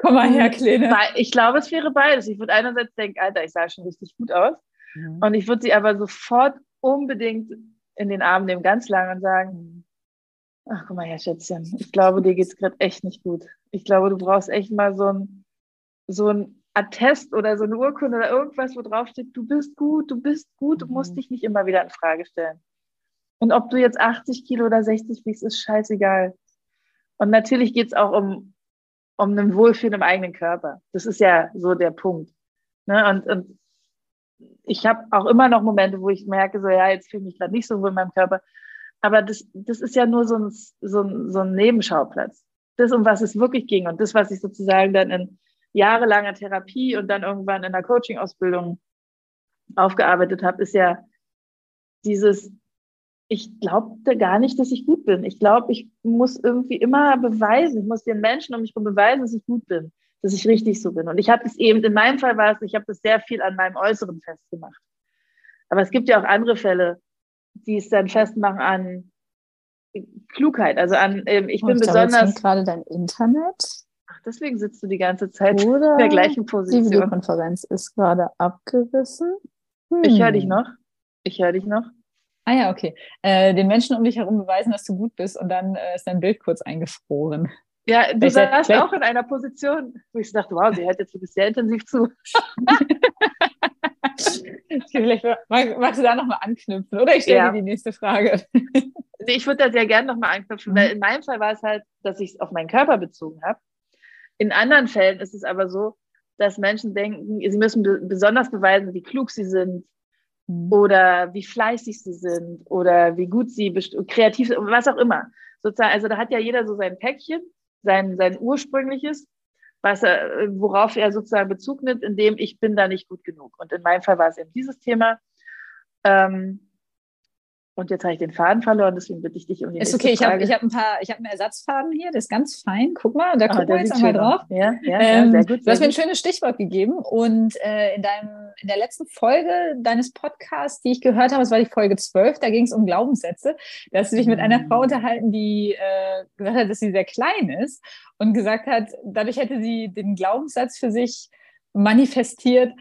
B: komm mal her, Kleine?
A: Ich glaube, es wäre beides. Ich würde einerseits denken, Alter, ich sah schon richtig gut aus. Mhm. Und ich würde sie aber sofort unbedingt in den Arm nehmen, ganz lang und sagen, Ach, guck mal her, Schätzchen. Ich glaube, dir geht es gerade echt nicht gut. Ich glaube, du brauchst echt mal so ein, so ein Attest oder so eine Urkunde oder irgendwas, wo drauf steht, du bist gut, du bist gut, du musst mhm. dich nicht immer wieder in Frage stellen. Und ob du jetzt 80 Kilo oder 60 wiegst, ist scheißegal. Und natürlich geht es auch um, um ein Wohlfühlen im eigenen Körper. Das ist ja so der Punkt. Ne? Und, und ich habe auch immer noch Momente, wo ich merke, so ja, jetzt fühle ich mich gerade nicht so wohl in meinem Körper. Aber das, das ist ja nur so ein, so, ein, so ein Nebenschauplatz. Das, um was es wirklich ging und das, was ich sozusagen dann in jahrelanger Therapie und dann irgendwann in der Coaching-Ausbildung aufgearbeitet habe, ist ja dieses, ich glaubte gar nicht, dass ich gut bin. Ich glaube, ich muss irgendwie immer beweisen, ich muss den Menschen um mich herum beweisen, dass ich gut bin, dass ich richtig so bin. Und ich habe es eben, in meinem Fall war es, ich habe das sehr viel an meinem Äußeren festgemacht. Aber es gibt ja auch andere Fälle, die es dann festmachen an Klugheit, also an, ähm, ich bin oh, ich besonders.
B: gerade dein Internet.
A: Ach, deswegen sitzt du die ganze Zeit Oder in der gleichen Position. Die
B: Videokonferenz ist gerade abgerissen.
A: Hm. Ich höre dich noch. Ich höre dich noch.
B: Ah ja, okay. Äh, den Menschen um dich herum beweisen, dass du gut bist und dann äh, ist dein Bild kurz eingefroren.
A: Ja, du saßt auch in einer Position, wo ich dachte, wow, sie hört jetzt sehr intensiv zu.
B: Vielleicht magst du da nochmal anknüpfen oder ich stelle ja. dir die nächste Frage.
A: nee, ich würde da sehr gerne nochmal anknüpfen, mhm. weil in meinem Fall war es halt, dass ich es auf meinen Körper bezogen habe. In anderen Fällen ist es aber so, dass Menschen denken, sie müssen besonders beweisen, wie klug sie sind mhm. oder wie fleißig sie sind oder wie gut sie kreativ sind, was auch immer. Sozusagen, also da hat ja jeder so sein Päckchen, sein, sein ursprüngliches was er, worauf er sozusagen Bezug nimmt, indem ich bin da nicht gut genug. Und in meinem Fall war es eben dieses Thema. Ähm, und jetzt habe ich den Faden verloren, deswegen bitte ich dich um die
B: Ist okay, ich habe ich hab ein paar, ich habe einen Ersatzfaden hier, das ist ganz fein. Guck mal, da ah, gucken wir jetzt einmal drauf. Ja, ja, ähm, ja, sehr gut. Sehr du hast mir ein schönes Stichwort gegeben und äh, in, deinem, in der letzten Folge deines Podcasts, die ich gehört habe, das war die Folge 12, da ging es um Glaubenssätze, da hast du dich mit einer Frau mm. unterhalten, die äh, gesagt hat, dass sie sehr klein ist und gesagt hat, dadurch hätte sie den Glaubenssatz für sich manifestiert,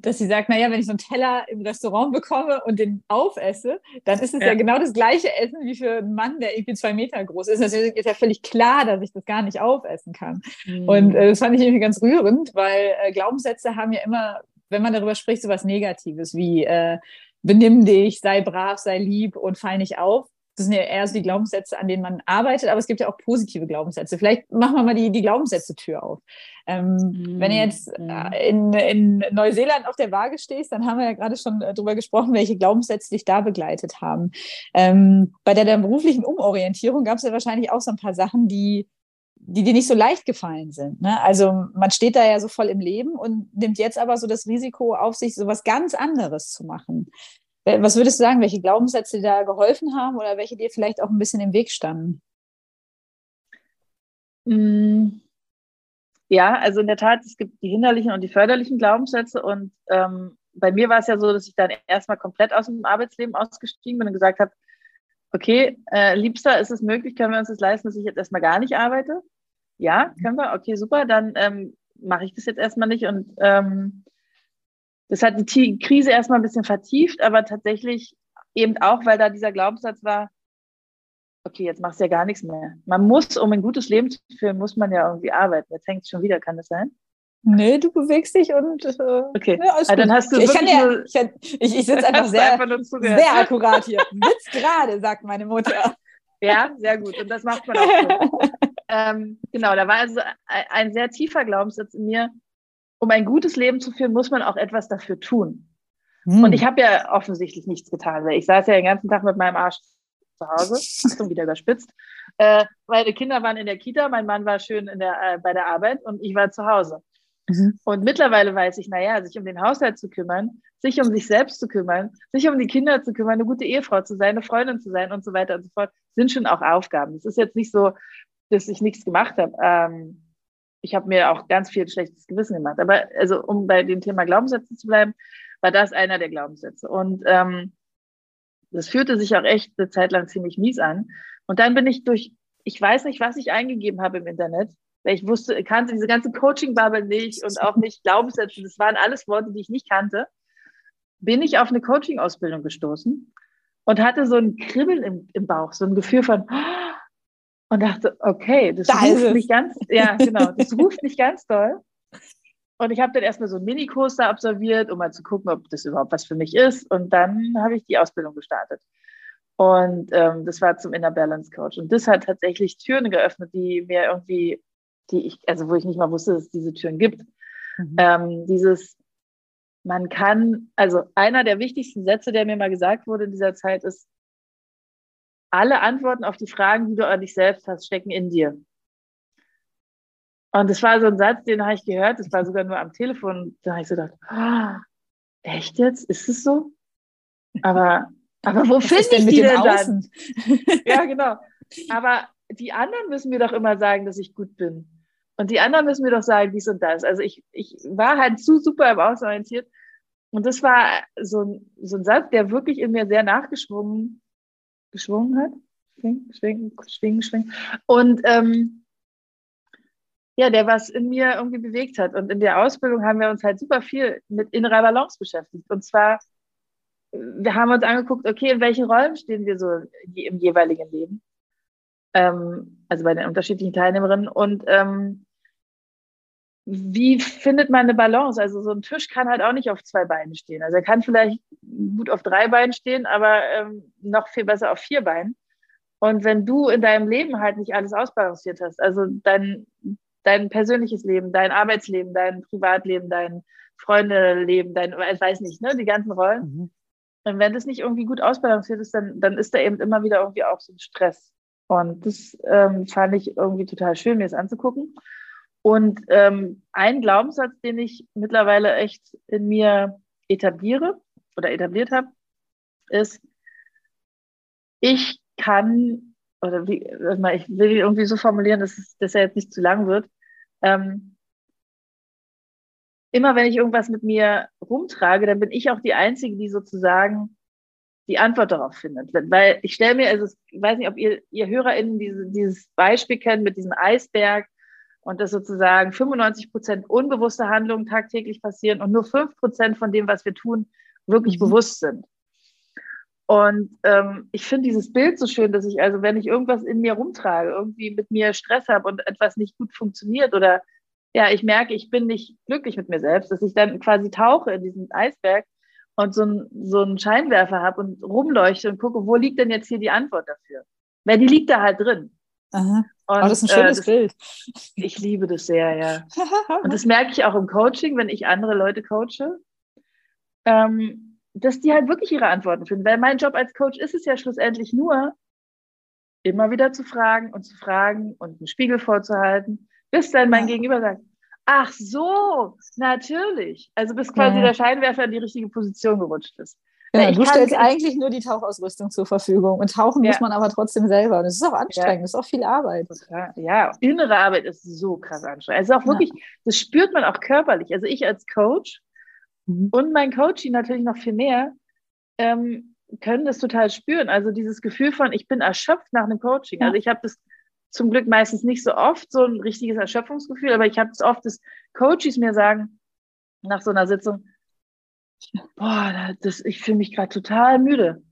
B: dass sie sagt, naja, wenn ich so einen Teller im Restaurant bekomme und den aufesse, dann ist es ja. ja genau das gleiche Essen wie für einen Mann, der irgendwie zwei Meter groß ist. Deswegen ist ja völlig klar, dass ich das gar nicht aufessen kann. Mhm. Und äh, das fand ich irgendwie ganz rührend, weil äh, Glaubenssätze haben ja immer, wenn man darüber spricht, so was Negatives wie äh, benimm dich, sei brav, sei lieb und fall nicht auf das sind ja eher so die Glaubenssätze, an denen man arbeitet, aber es gibt ja auch positive Glaubenssätze. Vielleicht machen wir mal die, die Glaubenssätze-Tür auf. Ähm, mhm. Wenn du jetzt mhm. äh, in, in Neuseeland auf der Waage stehst, dann haben wir ja gerade schon äh, darüber gesprochen, welche Glaubenssätze dich da begleitet haben. Ähm, bei der, der beruflichen Umorientierung gab es ja wahrscheinlich auch so ein paar Sachen, die die dir nicht so leicht gefallen sind. Ne? Also man steht da ja so voll im Leben und nimmt jetzt aber so das Risiko auf sich, so was ganz anderes zu machen. Was würdest du sagen, welche Glaubenssätze da geholfen haben oder welche dir vielleicht auch ein bisschen im Weg standen?
A: Mm. Ja, also in der Tat, es gibt die hinderlichen und die förderlichen Glaubenssätze. Und ähm, bei mir war es ja so, dass ich dann erstmal komplett aus dem Arbeitsleben ausgestiegen bin und gesagt habe, okay, äh, Liebster, ist es möglich, können wir uns das leisten, dass ich jetzt erstmal gar nicht arbeite? Ja, können wir, okay, super, dann ähm, mache ich das jetzt erstmal nicht und ähm, das hat die Krise erstmal ein bisschen vertieft, aber tatsächlich eben auch, weil da dieser Glaubenssatz war, okay, jetzt machst du ja gar nichts mehr. Man muss, um ein gutes Leben zu führen, muss man ja irgendwie arbeiten. Jetzt hängt es schon wieder, kann das sein?
B: Nee, du bewegst dich und
A: äh, okay. Ja, also dann hast du
B: ich, kann ja, ich, ich, ich sitze einfach sehr, einfach sehr akkurat hier. Sitzt gerade, sagt meine Mutter.
A: Ja, sehr gut. Und das macht man auch so. ähm, genau, da war also ein, ein sehr tiefer Glaubenssatz in mir, um ein gutes Leben zu führen, muss man auch etwas dafür tun. Hm. Und ich habe ja offensichtlich nichts getan, weil ich saß ja den ganzen Tag mit meinem Arsch zu Hause, Achtung, wieder überspitzt. Äh, meine Kinder waren in der Kita, mein Mann war schön der, äh, bei der Arbeit und ich war zu Hause. Mhm. Und mittlerweile weiß ich, naja, sich um den Haushalt zu kümmern, sich um sich selbst zu kümmern, sich um die Kinder zu kümmern, eine gute Ehefrau zu sein, eine Freundin zu sein und so weiter und so fort, sind schon auch Aufgaben. Es ist jetzt nicht so, dass ich nichts gemacht habe. Ähm, ich habe mir auch ganz viel schlechtes Gewissen gemacht. Aber also, um bei dem Thema Glaubenssätze zu bleiben, war das einer der Glaubenssätze. Und ähm, das fühlte sich auch echt eine Zeit lang ziemlich mies an. Und dann bin ich durch, ich weiß nicht, was ich eingegeben habe im Internet, weil ich wusste, kannte diese ganze Coaching-Bubble nicht und auch nicht Glaubenssätze. Das waren alles Worte, die ich nicht kannte. Bin ich auf eine Coaching-Ausbildung gestoßen und hatte so ein Kribbeln im, im Bauch, so ein Gefühl von, oh, und dachte, okay, das da ruft nicht ganz, ja, genau, das ruft nicht ganz doll. Und ich habe dann erstmal so einen Minikurs da absolviert, um mal zu gucken, ob das überhaupt was für mich ist. Und dann habe ich die Ausbildung gestartet. Und ähm, das war zum Inner Balance Coach. Und das hat tatsächlich Türen geöffnet, die mir irgendwie, die ich, also wo ich nicht mal wusste, dass es diese Türen gibt. Mhm. Ähm, dieses, man kann, also einer der wichtigsten Sätze, der mir mal gesagt wurde in dieser Zeit, ist, alle Antworten auf die Fragen, die du an dich selbst hast, stecken in dir. Und das war so ein Satz, den habe ich gehört, das war sogar nur am Telefon. Da habe ich so gedacht, oh, echt jetzt? Ist es so? Aber, aber wo finde ich die denn dann? ja, genau. Aber die anderen müssen mir doch immer sagen, dass ich gut bin. Und die anderen müssen mir doch sagen, dies und das. Also ich, ich war halt zu super im Außen orientiert. Und das war so ein, so ein Satz, der wirklich in mir sehr nachgeschwungen geschwungen hat. Schwingen, schwingen, schwingen, schwingen. Und ähm, ja, der was in mir irgendwie bewegt hat. Und in der Ausbildung haben wir uns halt super viel mit innerer Balance beschäftigt. Und zwar, wir haben uns angeguckt, okay, in welchen Rollen stehen wir so im jeweiligen Leben? Ähm, also bei den unterschiedlichen Teilnehmerinnen. Und ähm, wie findet man eine Balance? Also so ein Tisch kann halt auch nicht auf zwei Beinen stehen. Also er kann vielleicht gut auf drei Beinen stehen, aber ähm, noch viel besser auf vier Beinen. Und wenn du in deinem Leben halt nicht alles ausbalanciert hast, also dein, dein persönliches Leben, dein Arbeitsleben, dein Privatleben, dein Freundeleben, dein, ich weiß nicht, ne, die ganzen Rollen. Mhm. Und wenn das nicht irgendwie gut ausbalanciert ist, dann, dann ist da eben immer wieder irgendwie auch so ein Stress. Und das ähm, fand ich irgendwie total schön, mir das anzugucken. Und ähm, ein Glaubenssatz, den ich mittlerweile echt in mir etabliere oder etabliert habe, ist, ich kann oder wie, ich will irgendwie so formulieren, dass, es, dass er jetzt nicht zu lang wird. Ähm, immer wenn ich irgendwas mit mir rumtrage, dann bin ich auch die Einzige, die sozusagen die Antwort darauf findet. Weil ich stelle mir, also ich weiß nicht, ob ihr, ihr HörerInnen diese, dieses Beispiel kennt mit diesem Eisberg und dass sozusagen 95 Prozent unbewusste Handlungen tagtäglich passieren und nur 5 Prozent von dem, was wir tun, wirklich mhm. bewusst sind. Und ähm, ich finde dieses Bild so schön, dass ich also, wenn ich irgendwas in mir rumtrage, irgendwie mit mir Stress habe und etwas nicht gut funktioniert oder ja, ich merke, ich bin nicht glücklich mit mir selbst, dass ich dann quasi tauche in diesen Eisberg und so, ein, so einen Scheinwerfer habe und rumleuchte und gucke, wo liegt denn jetzt hier die Antwort dafür? Weil die liegt da halt drin.
B: Aha. Und, oh, das ist ein schönes äh, das, Bild.
A: Ich liebe das sehr, ja. und das merke ich auch im Coaching, wenn ich andere Leute coache. Ähm, dass die halt wirklich ihre Antworten finden. Weil mein Job als Coach ist es ja schlussendlich nur, immer wieder zu fragen und zu fragen und einen Spiegel vorzuhalten, bis dann mein ja. Gegenüber sagt, ach so, natürlich. Also bis quasi ja. der Scheinwerfer in die richtige Position gerutscht ist.
B: Ja, du stellst eigentlich nur die Tauchausrüstung zur Verfügung und tauchen ja. muss man aber trotzdem selber. Das ist auch anstrengend, ja. das ist auch viel Arbeit.
A: Ja, innere Arbeit ist so krass anstrengend. Also auch wirklich, das spürt man auch körperlich. Also ich als Coach Mhm. Und mein Coaching natürlich noch viel mehr, ähm, können das total spüren. Also dieses Gefühl von, ich bin erschöpft nach einem Coaching. Ja. Also ich habe das zum Glück meistens nicht so oft, so ein richtiges Erschöpfungsgefühl, aber ich habe es oft, dass Coaches mir sagen, nach so einer Sitzung, boah, das, ich fühle mich gerade total müde.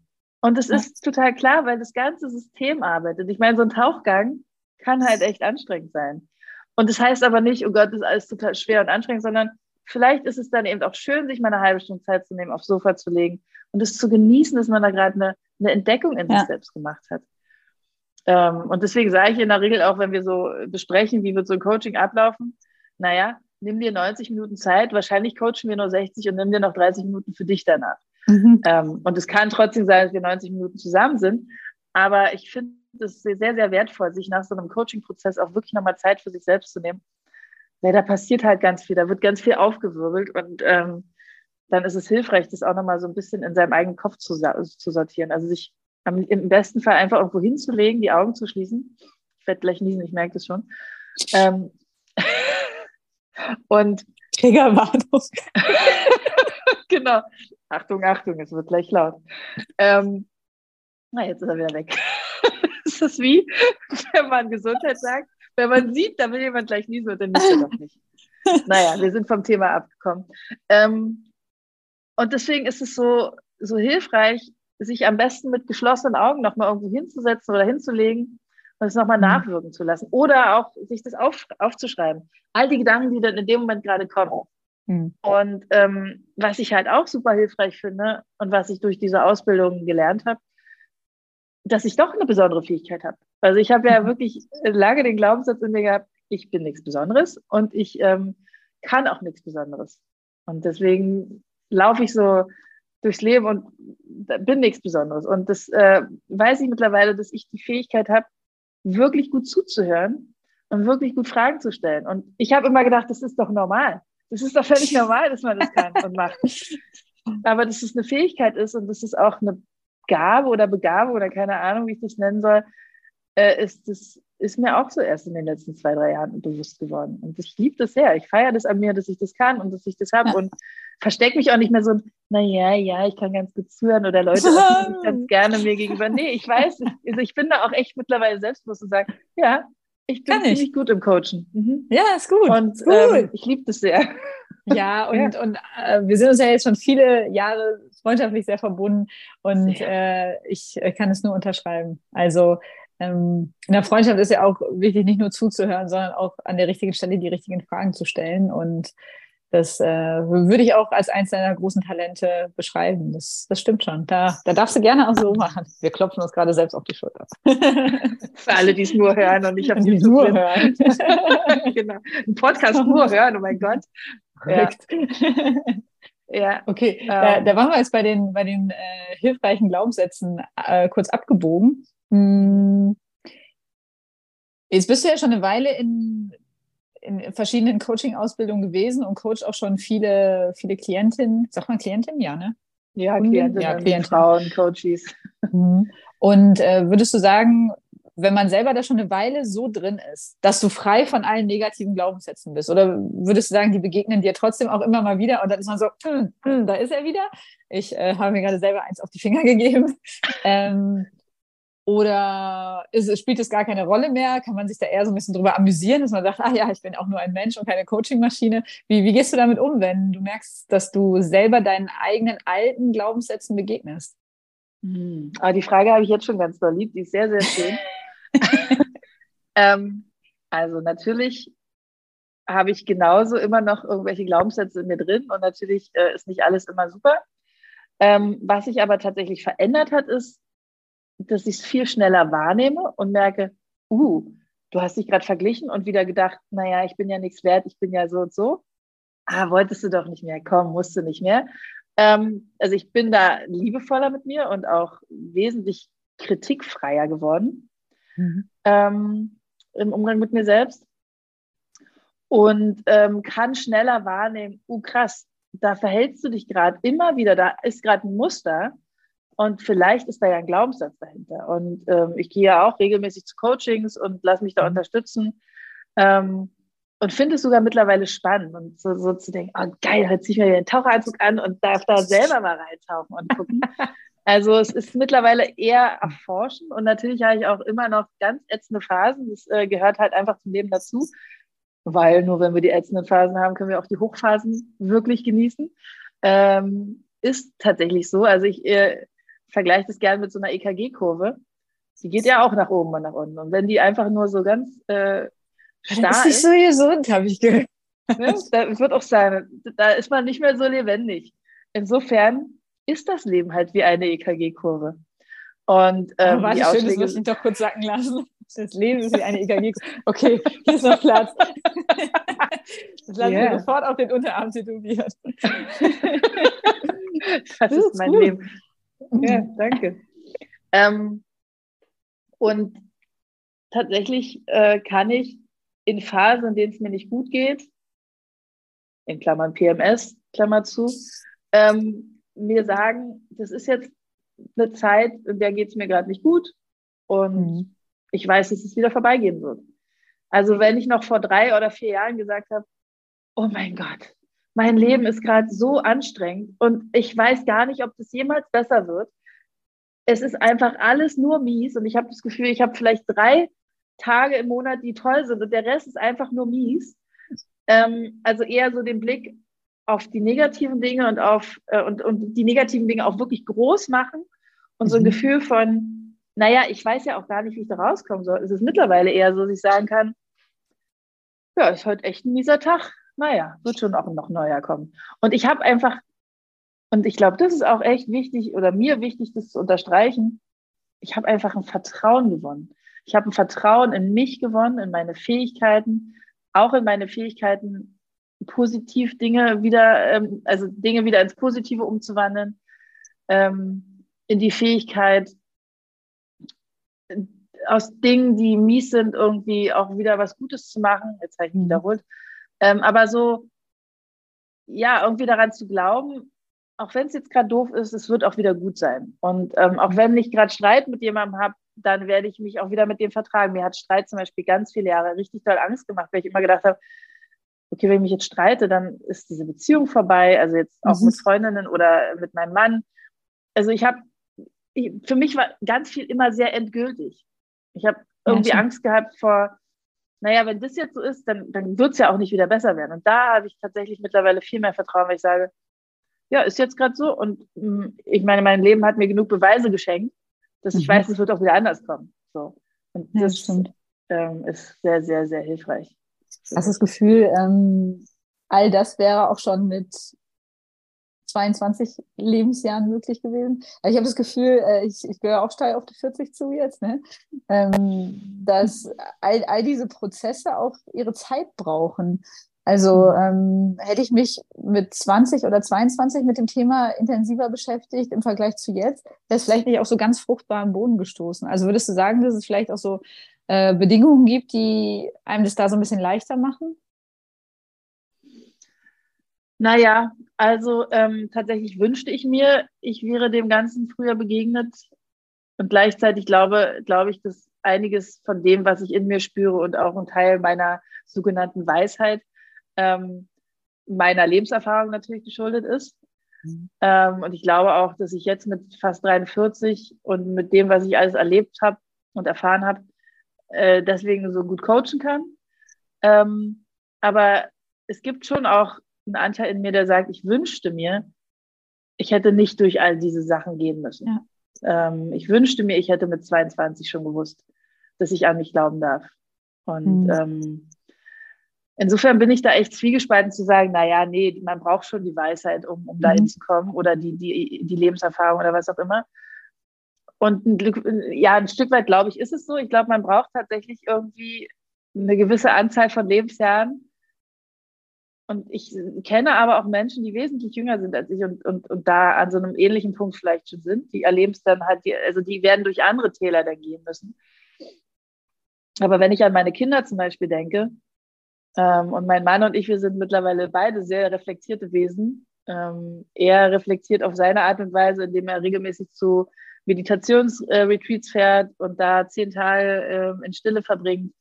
A: Und das ja. ist total klar, weil das ganze System arbeitet. Ich meine, so ein Tauchgang kann halt echt anstrengend sein. Und das heißt aber nicht, oh Gott, das ist alles total schwer und anstrengend, sondern vielleicht ist es dann eben auch schön, sich mal eine halbe Stunde Zeit zu nehmen, aufs Sofa zu legen und es zu genießen, dass man da gerade eine, eine Entdeckung in ja. sich selbst gemacht hat. Ähm, und deswegen sage ich in der Regel auch, wenn wir so besprechen, wie wird so ein Coaching ablaufen, naja, nimm dir 90 Minuten Zeit, wahrscheinlich coachen wir nur 60 und nimm dir noch 30 Minuten für dich danach. Mhm. Ähm, und es kann trotzdem sein, dass wir 90 Minuten zusammen sind, aber ich finde es sehr, sehr wertvoll, sich nach so einem Coaching-Prozess auch wirklich nochmal Zeit für sich selbst zu nehmen weil da passiert halt ganz viel, da wird ganz viel aufgewirbelt und ähm, dann ist es hilfreich, das auch nochmal so ein bisschen in seinem eigenen Kopf zu, zu sortieren. Also sich am, im besten Fall einfach irgendwo hinzulegen, die Augen zu schließen. Ich werde gleich niesen, ich merke das schon. Ähm, und
B: Triggerwarnung.
A: genau. Achtung, Achtung, es wird gleich laut. Ähm, na, jetzt ist er wieder weg. ist das wie, wenn man Gesundheit sagt? Wenn man sieht, da will jemand gleich niesen und dann niest er doch nicht. Naja, wir sind vom Thema abgekommen. Ähm, und deswegen ist es so, so hilfreich, sich am besten mit geschlossenen Augen nochmal irgendwo hinzusetzen oder hinzulegen und es nochmal mhm. nachwirken zu lassen oder auch sich das auf, aufzuschreiben. All die Gedanken, die dann in dem Moment gerade kommen. Mhm. Und ähm, was ich halt auch super hilfreich finde und was ich durch diese Ausbildung gelernt habe, dass ich doch eine besondere Fähigkeit habe. Also ich habe ja mhm. wirklich lange den Glaubenssatz in mir gehabt, ich bin nichts Besonderes und ich ähm, kann auch nichts Besonderes. Und deswegen laufe ich so durchs Leben und bin nichts Besonderes. Und das äh, weiß ich mittlerweile, dass ich die Fähigkeit habe, wirklich gut zuzuhören und wirklich gut Fragen zu stellen. Und ich habe immer gedacht, das ist doch normal. Das ist doch völlig normal, dass man das kann und macht. Aber dass es eine Fähigkeit ist und dass es auch eine Gabe oder Begabung oder keine Ahnung, wie ich das nennen soll, äh, ist das ist mir auch so erst in den letzten zwei, drei Jahren bewusst geworden. Und ich liebe das sehr. Ich feiere das an mir, dass ich das kann und dass ich das habe. Ja. Und verstecke mich auch nicht mehr so, naja, ja, ich kann ganz gut zuhören oder Leute ganz gerne mir gegenüber. Nee, ich weiß, ich, also ich bin da auch echt mittlerweile selbstbewusst und sage, ja, ich bin ziemlich gut im Coachen.
B: Mhm. Ja, ist gut.
A: Und
B: ist
A: gut. Ähm, ich liebe das sehr.
B: Ja, und, ja. und äh, wir sind uns ja jetzt schon viele Jahre freundschaftlich sehr verbunden und äh, ich kann es nur unterschreiben. Also in der Freundschaft ist ja auch wichtig, nicht nur zuzuhören, sondern auch an der richtigen Stelle die richtigen Fragen zu stellen. Und das äh, würde ich auch als eins deiner großen Talente beschreiben. Das, das stimmt schon. Da, da darfst du gerne auch so machen. Wir klopfen uns gerade selbst auf die Schulter.
A: Für alle, die es nur hören und nicht auf
B: die nur drin. hören.
A: genau. Ein Podcast nur hören, oh mein Gott.
B: Ja. Ja, okay. Ähm, da, da waren wir jetzt bei den, bei den äh, hilfreichen Glaubenssätzen äh, kurz abgebogen. Hm. Jetzt bist du ja schon eine Weile in, in verschiedenen Coaching-Ausbildungen gewesen und coach auch schon viele, viele Klientinnen. Sagt man Klientinnen? Ja, ne?
A: Ja, Klientinnen, ja, Klientinnen. Frauen, Coaches.
B: Mhm. Und äh, würdest du sagen, wenn man selber da schon eine Weile so drin ist, dass du frei von allen negativen Glaubenssätzen bist? Oder würdest du sagen, die begegnen dir trotzdem auch immer mal wieder und dann ist man so, hm, hm, da ist er wieder. Ich äh, habe mir gerade selber eins auf die Finger gegeben. ähm, oder ist, spielt es gar keine Rolle mehr? Kann man sich da eher so ein bisschen drüber amüsieren, dass man sagt, ach ja, ich bin auch nur ein Mensch und keine Coachingmaschine. Wie, wie gehst du damit um, wenn du merkst, dass du selber deinen eigenen alten Glaubenssätzen begegnest?
A: Hm. Aber ah, die Frage habe ich jetzt schon ganz doll lieb. Die ist sehr, sehr schön. ähm, also natürlich habe ich genauso immer noch irgendwelche Glaubenssätze in mir drin und natürlich äh, ist nicht alles immer super. Ähm, was sich aber tatsächlich verändert hat, ist, dass ich es viel schneller wahrnehme und merke, uh, du hast dich gerade verglichen und wieder gedacht, naja, ich bin ja nichts wert, ich bin ja so und so. Ah, wolltest du doch nicht mehr, komm, musst du nicht mehr. Ähm, also ich bin da liebevoller mit mir und auch wesentlich kritikfreier geworden mhm. ähm, im Umgang mit mir selbst und ähm, kann schneller wahrnehmen, uh krass, da verhältst du dich gerade immer wieder, da ist gerade ein Muster, und vielleicht ist da ja ein Glaubenssatz dahinter. Und ähm, ich gehe ja auch regelmäßig zu Coachings und lasse mich da mhm. unterstützen. Ähm, und finde es sogar mittlerweile spannend und so, so zu denken, oh geil, jetzt ziehe ich mir den Taucheranzug an und darf da selber mal reintauchen und gucken. also es ist mittlerweile eher erforschen und natürlich habe ich auch immer noch ganz ätzende Phasen. Das äh, gehört halt einfach zum Leben dazu, weil nur wenn wir die ätzenden Phasen haben, können wir auch die Hochphasen wirklich genießen. Ähm, ist tatsächlich so. Also ich äh, vergleiche das gerne mit so einer EKG-Kurve. Die geht ja auch nach oben und nach unten. Und wenn die einfach nur so ganz äh,
B: starr ist, ist so gesund, habe ich gehört.
A: Ne, da wird auch sein, da ist man nicht mehr so lebendig. Insofern ist das Leben halt wie eine EKG-Kurve. Und ähm,
B: oh, warte, schön, das muss ich doch kurz sacken lassen. Das Leben ist wie eine EKG-Kurve. Okay, hier ist noch Platz. Das lassen yeah. wir sofort auf den Unterarm tätowiert.
A: das, das ist mein gut. Leben. Ja, danke. Ähm, und tatsächlich äh, kann ich in Phasen, in denen es mir nicht gut geht, in Klammern PMS, Klammer zu, ähm, mir sagen, das ist jetzt eine Zeit, in der geht es mir gerade nicht gut und mhm. ich weiß, dass es wieder vorbeigehen wird. Also wenn ich noch vor drei oder vier Jahren gesagt habe, oh mein Gott, mein Leben ist gerade so anstrengend und ich weiß gar nicht, ob das jemals besser wird. Es ist einfach alles nur mies und ich habe das Gefühl, ich habe vielleicht drei Tage im Monat, die toll sind und der Rest ist einfach nur mies. Ähm, also eher so den Blick auf die negativen Dinge und auf äh, und, und die negativen Dinge auch wirklich groß machen und so ein mhm. Gefühl von naja, ich weiß ja auch gar nicht, wie ich da rauskommen soll. Es ist mittlerweile eher so, dass ich sagen kann, ja, ist heute echt ein mieser Tag. Naja, wird schon auch noch neuer kommen. Und ich habe einfach, und ich glaube, das ist auch echt wichtig oder mir wichtig, das zu unterstreichen. Ich habe einfach ein Vertrauen gewonnen. Ich habe ein Vertrauen in mich gewonnen, in meine Fähigkeiten, auch in meine Fähigkeiten, positiv Dinge wieder, ähm, also Dinge wieder ins Positive umzuwandeln, ähm, in die Fähigkeit, aus Dingen, die mies sind, irgendwie auch wieder was Gutes zu machen. Jetzt habe ich mich mhm. wiederholt. Ähm, aber so, ja, irgendwie daran zu glauben, auch wenn es jetzt gerade doof ist, es wird auch wieder gut sein. Und ähm, auch wenn ich gerade Streit mit jemandem habe, dann werde ich mich auch wieder mit dem vertragen. Mir hat Streit zum Beispiel ganz viele Jahre richtig toll Angst gemacht, weil ich immer gedacht habe, okay, wenn ich mich jetzt streite, dann ist diese Beziehung vorbei. Also jetzt auch mhm. mit Freundinnen oder mit meinem Mann. Also ich habe, für mich war ganz viel immer sehr endgültig. Ich habe irgendwie ja, Angst gehabt vor, naja, wenn das jetzt so ist, dann, dann wird es ja auch nicht wieder besser werden. Und da habe ich tatsächlich mittlerweile viel mehr Vertrauen, weil ich sage, ja, ist jetzt gerade so. Und mh, hm, ich meine, mein Leben hat mir genug Beweise geschenkt, dass ich mhm. weiß, es wird auch wieder anders kommen. So. Und ja, das ähm, ist sehr, sehr, sehr hilfreich.
B: Hast du das Gefühl, ähm, all das wäre auch schon mit 22 Lebensjahren möglich gewesen. Ich habe das Gefühl, äh, ich, ich gehöre auch steil auf die 40 zu jetzt, ne? Ähm, dass all, all diese Prozesse auch ihre Zeit brauchen. Also mhm. ähm, hätte ich mich mit 20 oder 22 mit dem Thema intensiver beschäftigt im Vergleich zu jetzt, wäre es vielleicht nicht auch so ganz fruchtbar am Boden gestoßen. Also würdest du sagen, dass es vielleicht auch so äh, Bedingungen gibt, die einem das da so ein bisschen leichter machen?
A: Naja, also ähm, tatsächlich wünschte ich mir, ich wäre dem Ganzen früher begegnet. Und gleichzeitig glaube, glaube ich, dass einiges von dem, was ich in mir spüre und auch ein Teil meiner sogenannten Weisheit, ähm, meiner Lebenserfahrung natürlich geschuldet ist. Mhm. Ähm, und ich glaube auch, dass ich jetzt mit fast 43 und mit dem, was ich alles erlebt habe und erfahren habe, äh, deswegen so gut coachen kann. Ähm, aber es gibt schon auch ein Anteil in mir, der sagt, ich wünschte mir, ich hätte nicht durch all diese Sachen gehen müssen. Ja. Ähm, ich wünschte mir, ich hätte mit 22 schon gewusst, dass ich an mich glauben darf. Und mhm. ähm, insofern bin ich da echt zwiegespalten zu sagen, naja, nee, man braucht schon die Weisheit, um, um mhm. dahin zu kommen oder die, die, die Lebenserfahrung oder was auch immer. Und ein Glück, ja, ein Stück weit, glaube ich, ist es so. Ich glaube, man braucht tatsächlich irgendwie eine gewisse Anzahl von Lebensjahren, und ich kenne aber auch Menschen, die wesentlich jünger sind als ich und, und, und da an so einem ähnlichen Punkt vielleicht schon sind. Die erleben es dann halt, die, also die werden durch andere Täler dann gehen müssen. Aber wenn ich an meine Kinder zum Beispiel denke, ähm, und mein Mann und ich, wir sind mittlerweile beide sehr reflektierte Wesen. Ähm, er reflektiert auf seine Art und Weise, indem er regelmäßig zu Meditationsretreats äh, fährt und da zehn Tage äh, in Stille verbringt.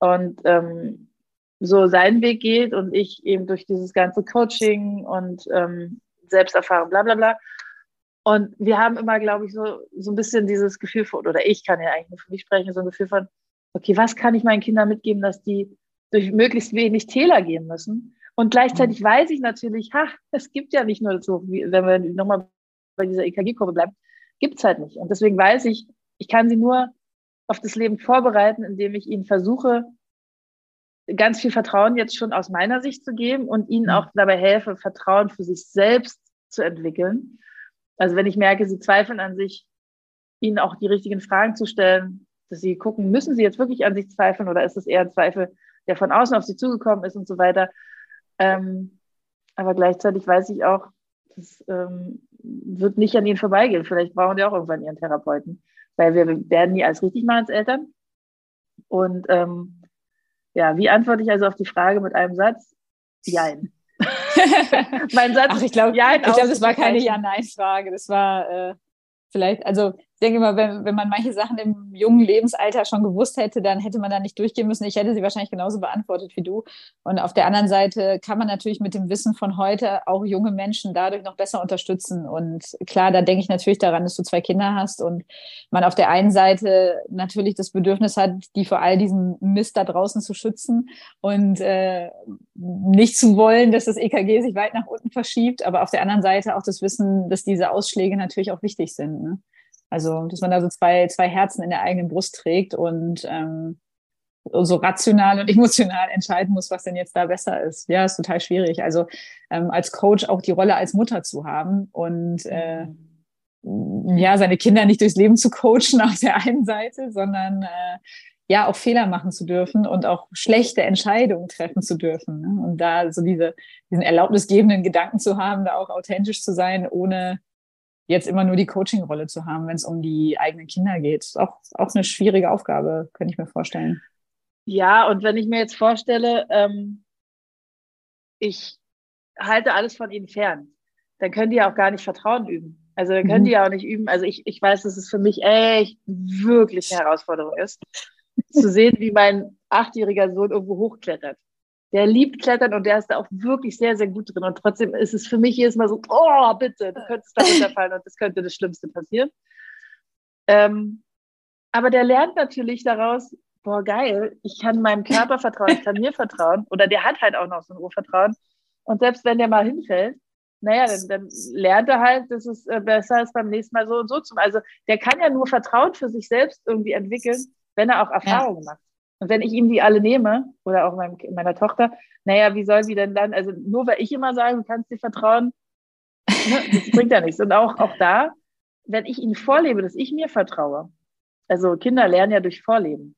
A: Und ähm, so seinen Weg geht und ich eben durch dieses ganze Coaching und ähm, Selbsterfahrung, bla bla bla. Und wir haben immer, glaube ich, so, so ein bisschen dieses Gefühl von, oder ich kann ja eigentlich nur für mich sprechen, so ein Gefühl von, okay, was kann ich meinen Kindern mitgeben, dass die durch möglichst wenig Täler gehen müssen? Und gleichzeitig mhm. weiß ich natürlich, ha, es gibt ja nicht nur so, wenn wir nochmal bei dieser EKG-Kurve bleiben, gibt es halt nicht. Und deswegen weiß ich, ich kann sie nur auf das Leben vorbereiten, indem ich ihnen versuche, ganz viel Vertrauen jetzt schon aus meiner Sicht zu geben und ihnen mhm. auch dabei helfe, Vertrauen für sich selbst zu entwickeln. Also wenn ich merke, sie zweifeln an sich, ihnen auch die richtigen Fragen zu stellen, dass sie gucken, müssen sie jetzt wirklich an sich zweifeln oder ist es eher ein Zweifel, der von außen auf sie zugekommen ist und so weiter. Ähm, aber gleichzeitig weiß ich auch, das ähm, wird nicht an ihnen vorbeigehen. Vielleicht brauchen die auch irgendwann ihren Therapeuten, weil wir werden nie als richtig mal als Eltern. Und ähm, ja, wie antworte ich also auf die Frage mit einem Satz? Jein.
B: mein Satz Ach, ich glaube, ich glaube, das war keine Ja-Nein-Frage. Das war äh, vielleicht, also denke immer, wenn, wenn man manche Sachen im jungen Lebensalter schon gewusst hätte, dann hätte man da nicht durchgehen müssen. Ich hätte sie wahrscheinlich genauso beantwortet wie du. Und auf der anderen Seite kann man natürlich mit dem Wissen von heute auch junge Menschen dadurch noch besser unterstützen. Und klar, da denke ich natürlich daran, dass du zwei Kinder hast und man auf der einen Seite natürlich das Bedürfnis hat, die vor all diesem Mist da draußen zu schützen und äh, nicht zu wollen, dass das EKG sich weit nach unten verschiebt, aber auf der anderen Seite auch das Wissen, dass diese Ausschläge natürlich auch wichtig sind. Ne? Also, dass man da so zwei, zwei Herzen in der eigenen Brust trägt und ähm, so rational und emotional entscheiden muss, was denn jetzt da besser ist. Ja, ist total schwierig. Also ähm, als Coach auch die Rolle als Mutter zu haben und äh, ja, seine Kinder nicht durchs Leben zu coachen auf der einen Seite, sondern äh, ja auch Fehler machen zu dürfen und auch schlechte Entscheidungen treffen zu dürfen. Ne? Und da so diese, diesen erlaubnisgebenden Gedanken zu haben, da auch authentisch zu sein, ohne jetzt immer nur die Coaching-Rolle zu haben, wenn es um die eigenen Kinder geht. Ist auch, auch eine schwierige Aufgabe, könnte ich mir vorstellen.
A: Ja, und wenn ich mir jetzt vorstelle, ähm, ich halte alles von ihnen fern, dann können die ja auch gar nicht Vertrauen üben. Also dann können mhm. die ja auch nicht üben. Also ich, ich weiß, dass es für mich echt wirklich eine Herausforderung ist, zu sehen, wie mein achtjähriger Sohn irgendwo hochklettert. Der liebt Klettern und der ist da auch wirklich sehr, sehr gut drin. Und trotzdem ist es für mich jedes Mal so, oh, bitte, du könntest da runterfallen und das könnte das Schlimmste passieren. Ähm, aber der lernt natürlich daraus, boah, geil, ich kann meinem Körper vertrauen, ich kann mir vertrauen. Oder der hat halt auch noch so ein Urvertrauen. Und selbst wenn der mal hinfällt, naja, dann, dann lernt er halt, dass es äh, besser ist beim nächsten Mal so und so zu. Also der kann ja nur Vertrauen für sich selbst irgendwie entwickeln, wenn er auch Erfahrungen ja. macht. Und wenn ich ihm die alle nehme, oder auch meinem, meiner Tochter, naja, wie soll sie denn dann, also nur weil ich immer sage, du kannst dir vertrauen, ne, das bringt ja nichts. Und auch, auch da, wenn ich ihnen vorlebe, dass ich mir vertraue, also Kinder lernen ja durch Vorleben,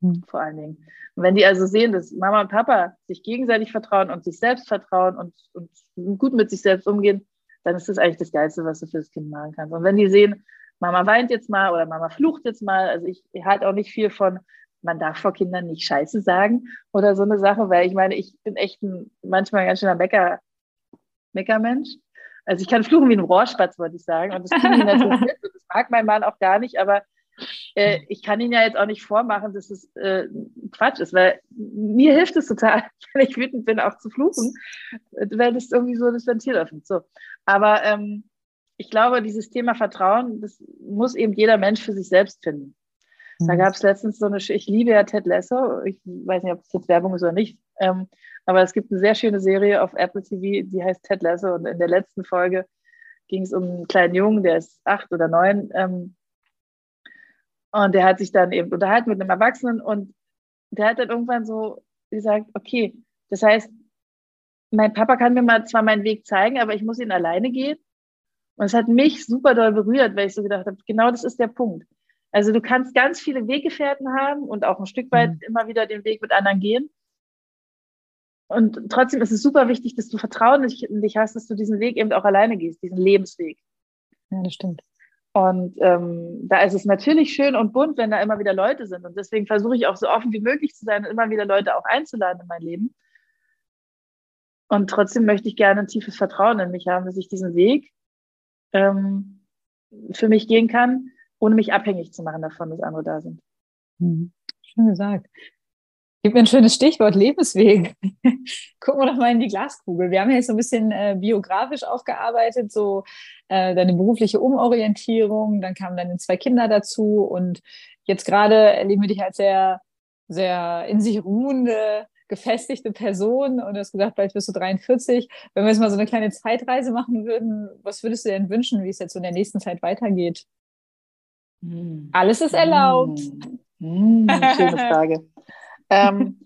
A: mhm. vor allen Dingen. Und wenn die also sehen, dass Mama und Papa sich gegenseitig vertrauen und sich selbst vertrauen und, und gut mit sich selbst umgehen, dann ist das eigentlich das Geilste, was du für das Kind machen kannst. Und wenn die sehen, Mama weint jetzt mal oder Mama flucht jetzt mal, also ich, ich halte auch nicht viel von, man darf vor Kindern nicht Scheiße sagen oder so eine Sache, weil ich meine, ich bin echt ein, manchmal ein ganz schöner Mecker, Meckermensch. Also ich kann fluchen wie ein Rohrspatz, wollte ich sagen. Und das die natürlich nicht. Das mag mein Mann auch gar nicht, aber äh, ich kann ihn ja jetzt auch nicht vormachen, dass es äh, Quatsch ist, weil mir hilft es total, wenn ich wütend bin, auch zu fluchen, weil das irgendwie so das Ventil öffnet. So. Aber ähm, ich glaube, dieses Thema Vertrauen, das muss eben jeder Mensch für sich selbst finden. Da mhm. gab es letztens so eine, ich liebe ja Ted Lasso, ich weiß nicht, ob es jetzt Werbung ist oder nicht, ähm, aber es gibt eine sehr schöne Serie auf Apple TV, die heißt Ted Lasso und in der letzten Folge ging es um einen kleinen Jungen, der ist acht oder neun ähm, und der hat sich dann eben unterhalten mit einem Erwachsenen und der hat dann irgendwann so gesagt, okay, das heißt, mein Papa kann mir mal zwar meinen Weg zeigen, aber ich muss ihn alleine gehen. Und es hat mich super doll berührt, weil ich so gedacht habe, genau das ist der Punkt. Also du kannst ganz viele Weggefährten haben und auch ein Stück weit mhm. immer wieder den Weg mit anderen gehen. Und trotzdem ist es super wichtig, dass du Vertrauen in dich hast, dass du diesen Weg eben auch alleine gehst, diesen Lebensweg.
B: Ja, das stimmt.
A: Und ähm, da ist es natürlich schön und bunt, wenn da immer wieder Leute sind. Und deswegen versuche ich auch so offen wie möglich zu sein und immer wieder Leute auch einzuladen in mein Leben. Und trotzdem möchte ich gerne ein tiefes Vertrauen in mich haben, dass ich diesen Weg ähm, für mich gehen kann ohne mich abhängig zu machen davon, dass andere da sind.
B: Mhm. Schön gesagt. Gib mir ein schönes Stichwort, Lebensweg. Gucken wir doch mal in die Glaskugel. Wir haben jetzt so ein bisschen äh, biografisch aufgearbeitet, so äh, deine berufliche Umorientierung, dann kamen deine zwei Kinder dazu und jetzt gerade erleben wir dich als sehr, sehr in sich ruhende, gefestigte Person und du hast gesagt, bald bist du 43. Wenn wir jetzt mal so eine kleine Zeitreise machen würden, was würdest du denn wünschen, wie es jetzt so in der nächsten Zeit weitergeht? Hm. Alles ist erlaubt.
A: Hm. schöne Frage. ähm,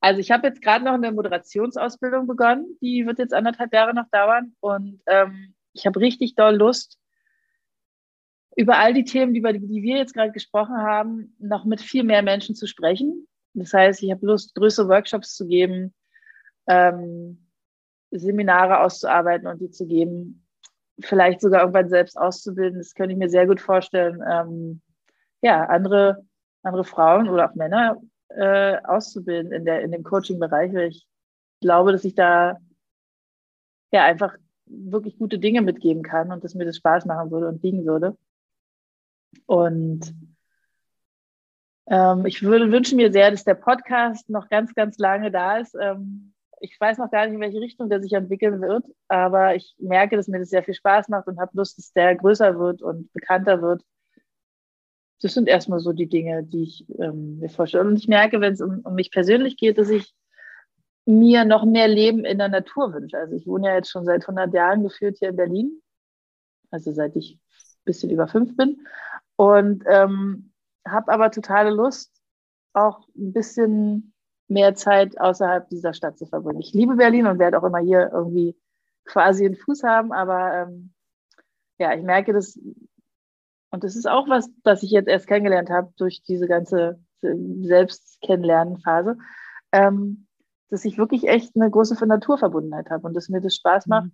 A: also ich habe jetzt gerade noch eine Moderationsausbildung begonnen. Die wird jetzt anderthalb Jahre noch dauern. Und ähm, ich habe richtig doll Lust, über all die Themen, über die, die wir jetzt gerade gesprochen haben, noch mit viel mehr Menschen zu sprechen. Das heißt, ich habe Lust, größere Workshops zu geben, ähm, Seminare auszuarbeiten und die zu geben, vielleicht sogar irgendwann selbst auszubilden. Das könnte ich mir sehr gut vorstellen. Ähm, ja, andere, andere Frauen oder auch Männer äh, auszubilden in, der, in dem Coaching-Bereich, weil ich glaube, dass ich da ja einfach wirklich gute Dinge mitgeben kann und dass mir das Spaß machen würde und liegen würde. Und ähm, ich würde wünschen mir sehr, dass der Podcast noch ganz, ganz lange da ist. Ähm, ich weiß noch gar nicht, in welche Richtung der sich entwickeln wird, aber ich merke, dass mir das sehr viel Spaß macht und habe Lust, dass der größer wird und bekannter wird. Das sind erstmal so die Dinge, die ich ähm, mir vorstelle. Und ich merke, wenn es um, um mich persönlich geht, dass ich mir noch mehr Leben in der Natur wünsche. Also ich wohne ja jetzt schon seit 100 Jahren geführt hier in Berlin. Also seit ich bisschen über fünf bin. Und ähm, habe aber totale Lust, auch ein bisschen mehr Zeit außerhalb dieser Stadt zu verbringen. Ich liebe Berlin und werde auch immer hier irgendwie quasi einen Fuß haben, aber ähm, ja, ich merke das, und das ist auch was, was ich jetzt erst kennengelernt habe durch diese ganze Selbstkennenlernen-Phase, ähm, dass ich wirklich echt eine große Naturverbundenheit habe und dass mir das Spaß macht, mhm.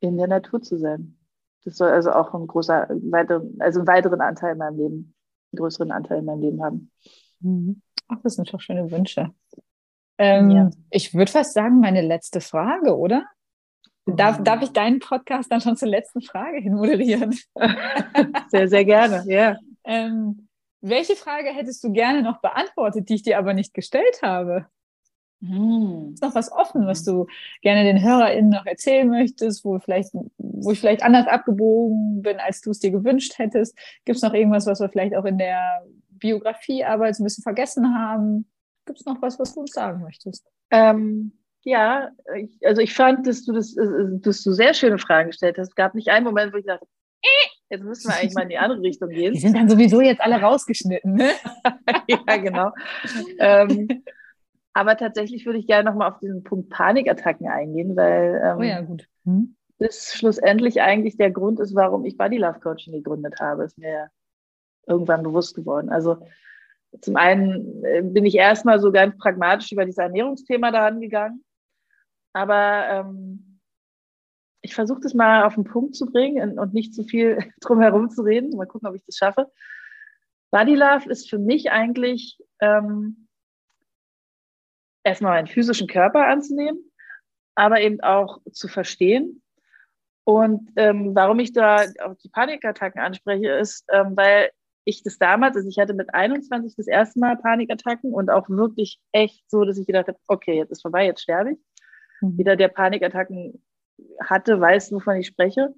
A: in der Natur zu sein. Das soll also auch ein großer, also einen weiteren Anteil in meinem Leben, einen größeren Anteil in meinem Leben haben.
B: Mhm. Ach, das sind doch schöne Wünsche. Ähm, ja. Ich würde fast sagen, meine letzte Frage, oder? Darf, darf ich deinen Podcast dann schon zur letzten Frage hin moderieren?
A: Sehr, sehr gerne, ja.
B: Ähm, welche Frage hättest du gerne noch beantwortet, die ich dir aber nicht gestellt habe? Hm. Ist noch was offen, was du gerne den HörerInnen noch erzählen möchtest, wo, vielleicht, wo ich vielleicht anders abgebogen bin, als du es dir gewünscht hättest? Gibt es noch irgendwas, was wir vielleicht auch in der Biografiearbeit so ein bisschen vergessen haben? Gibt es noch was, was du uns sagen möchtest?
A: Ähm, ja, ich, also ich fand, dass du, das, äh, dass du sehr schöne Fragen gestellt hast. Es gab nicht einen Moment, wo ich dachte, äh, jetzt müssen wir eigentlich mal in die andere Richtung gehen.
B: Die sind dann sowieso jetzt alle rausgeschnitten, ne?
A: ja, genau. ähm, aber tatsächlich würde ich gerne nochmal auf diesen Punkt Panikattacken eingehen, weil ähm,
B: oh ja, gut. Hm?
A: das schlussendlich eigentlich der Grund ist, warum ich Body Love Coaching gegründet habe. Ist mir irgendwann bewusst geworden. Also zum einen äh, bin ich erstmal so ganz pragmatisch über dieses Ernährungsthema daran gegangen. Aber ähm, ich versuche das mal auf den Punkt zu bringen und nicht zu viel drum herum zu reden. Mal gucken, ob ich das schaffe. Body Love ist für mich eigentlich ähm, erstmal meinen physischen Körper anzunehmen, aber eben auch zu verstehen. Und ähm, warum ich da auch die Panikattacken anspreche, ist, ähm, weil ich das damals, also ich hatte mit 21 das erste Mal Panikattacken und auch wirklich echt so, dass ich gedacht habe, okay, jetzt ist vorbei, jetzt sterbe ich. Mhm. Jeder, der Panikattacken hatte, weiß, wovon ich spreche.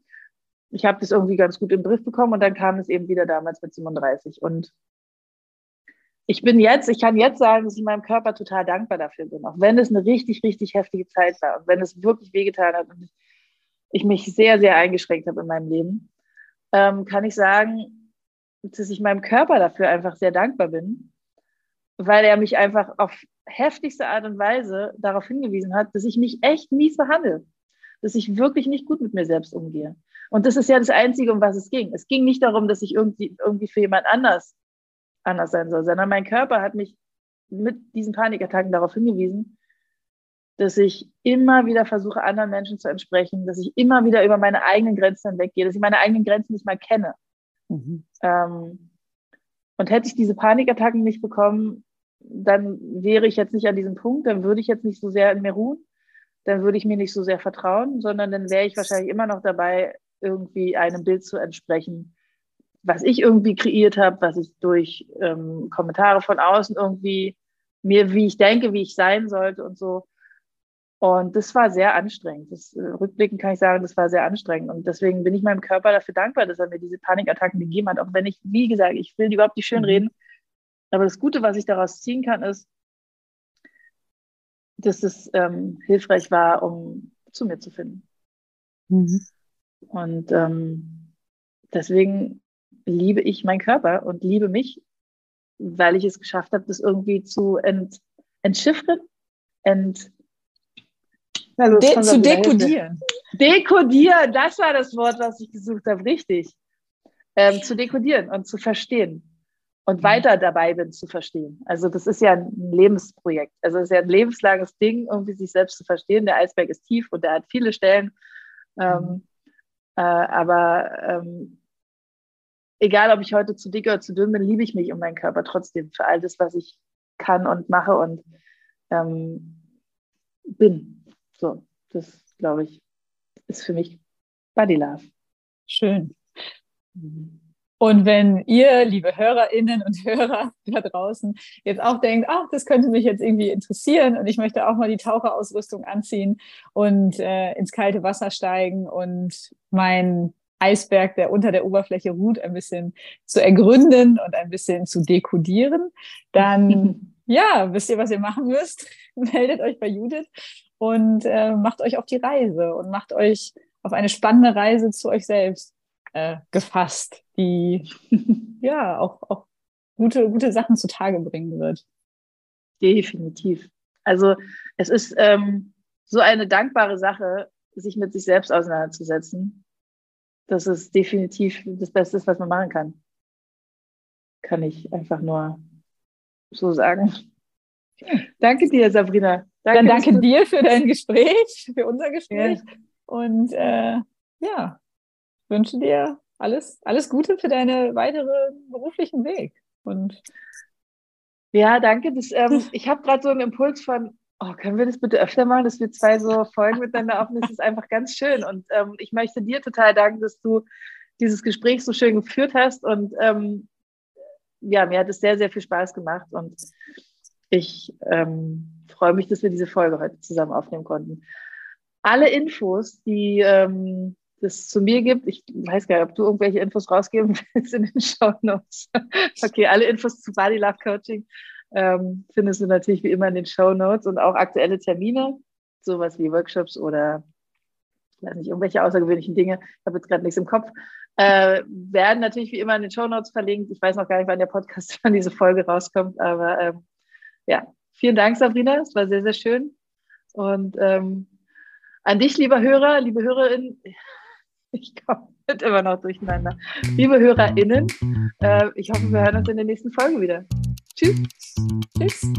A: Ich habe das irgendwie ganz gut im Griff bekommen und dann kam es eben wieder damals mit 37. Und ich bin jetzt, ich kann jetzt sagen, dass ich meinem Körper total dankbar dafür bin, auch wenn es eine richtig, richtig heftige Zeit war und wenn es wirklich wehgetan hat und ich mich sehr, sehr eingeschränkt habe in meinem Leben, ähm, kann ich sagen, dass ich meinem Körper dafür einfach sehr dankbar bin, weil er mich einfach auf heftigste Art und Weise darauf hingewiesen hat, dass ich mich echt mies behandle, dass ich wirklich nicht gut mit mir selbst umgehe. Und das ist ja das Einzige, um was es ging. Es ging nicht darum, dass ich irgendwie, irgendwie für jemand anders anders sein soll, sondern mein Körper hat mich mit diesen Panikattacken darauf hingewiesen, dass ich immer wieder versuche, anderen Menschen zu entsprechen, dass ich immer wieder über meine eigenen Grenzen hinweggehe, dass ich meine eigenen Grenzen nicht mal kenne. Mhm. Ähm, und hätte ich diese Panikattacken nicht bekommen, dann wäre ich jetzt nicht an diesem Punkt, dann würde ich jetzt nicht so sehr in mir ruhen, dann würde ich mir nicht so sehr vertrauen, sondern dann wäre ich wahrscheinlich immer noch dabei, irgendwie einem Bild zu entsprechen, was ich irgendwie kreiert habe, was ich durch ähm, Kommentare von außen irgendwie mir, wie ich denke, wie ich sein sollte und so. Und das war sehr anstrengend. Das, äh, rückblickend kann ich sagen, das war sehr anstrengend. Und deswegen bin ich meinem Körper dafür dankbar, dass er mir diese Panikattacken gegeben hat. Auch wenn ich, wie gesagt, ich will die überhaupt nicht schön mhm. reden. Aber das Gute, was ich daraus ziehen kann, ist, dass es ähm, hilfreich war, um zu mir zu finden. Mhm. Und ähm, deswegen liebe ich meinen Körper und liebe mich, weil ich es geschafft habe, das irgendwie zu ent, entschiffern, ent,
B: also De zu dekodieren.
A: Dekodieren, das war das Wort, was ich gesucht habe, richtig. Ähm, zu dekodieren und zu verstehen und mhm. weiter dabei bin zu verstehen. Also das ist ja ein Lebensprojekt. Also es ist ja ein lebenslanges Ding, irgendwie sich selbst zu verstehen. Der Eisberg ist tief und er hat viele Stellen. Ähm, mhm. äh, aber ähm, egal ob ich heute zu dick oder zu dünn bin, liebe ich mich um meinen Körper trotzdem für all das, was ich kann und mache und ähm, bin. So, das glaube ich, ist für mich Body Love.
B: Schön. Mhm. Und wenn ihr, liebe Hörerinnen und Hörer da draußen, jetzt auch denkt, ach, das könnte mich jetzt irgendwie interessieren und ich möchte auch mal die Taucherausrüstung anziehen und äh, ins kalte Wasser steigen und mein Eisberg, der unter der Oberfläche ruht, ein bisschen zu ergründen und ein bisschen zu dekodieren, dann ja, wisst ihr, was ihr machen müsst? Meldet euch bei Judith und äh, macht euch auf die Reise und macht euch auf eine spannende Reise zu euch selbst. äh, gefasst, die ja auch, auch gute, gute Sachen zutage bringen wird.
A: Definitiv. Also es ist ähm, so eine dankbare Sache, sich mit sich selbst auseinanderzusetzen. Das ist definitiv das Beste, was man machen kann. Kann ich einfach nur so sagen. Danke dir, Sabrina.
B: Danke, Dann danke dir für dein Gespräch, für unser Gespräch. Ja. Und äh, ja, wünsche dir alles, alles Gute für deinen weiteren beruflichen Weg. Und
A: ja, danke. Das, ähm, ich habe gerade so einen Impuls von, oh, können wir das bitte öfter machen, dass wir zwei so Folgen miteinander aufnehmen? Das ist einfach ganz schön. Und ähm, ich möchte dir total danken, dass du dieses Gespräch so schön geführt hast. Und ähm, ja, mir hat es sehr, sehr viel Spaß gemacht. Und ich ähm, freue mich, dass wir diese Folge heute zusammen aufnehmen konnten. Alle Infos, die ähm, das zu mir gibt, ich weiß gar nicht, ob du irgendwelche Infos rausgeben willst in den Show Notes. okay, alle Infos zu Body Love Coaching ähm, findest du natürlich wie immer in den Show Notes und auch aktuelle Termine, sowas wie Workshops oder weiß nicht, irgendwelche außergewöhnlichen Dinge. Ich habe jetzt gerade nichts im Kopf. Äh, werden natürlich wie immer in den Show Notes verlinkt. Ich weiß noch gar nicht, wann der Podcast von diese Folge rauskommt, aber ähm, ja, vielen Dank, Sabrina. Es war sehr, sehr schön. Und ähm, an dich, lieber Hörer, liebe Hörerin, ich komme immer noch durcheinander. Liebe HörerInnen, äh, ich hoffe, wir hören uns in der nächsten Folge wieder. Tschüss. Tschüss.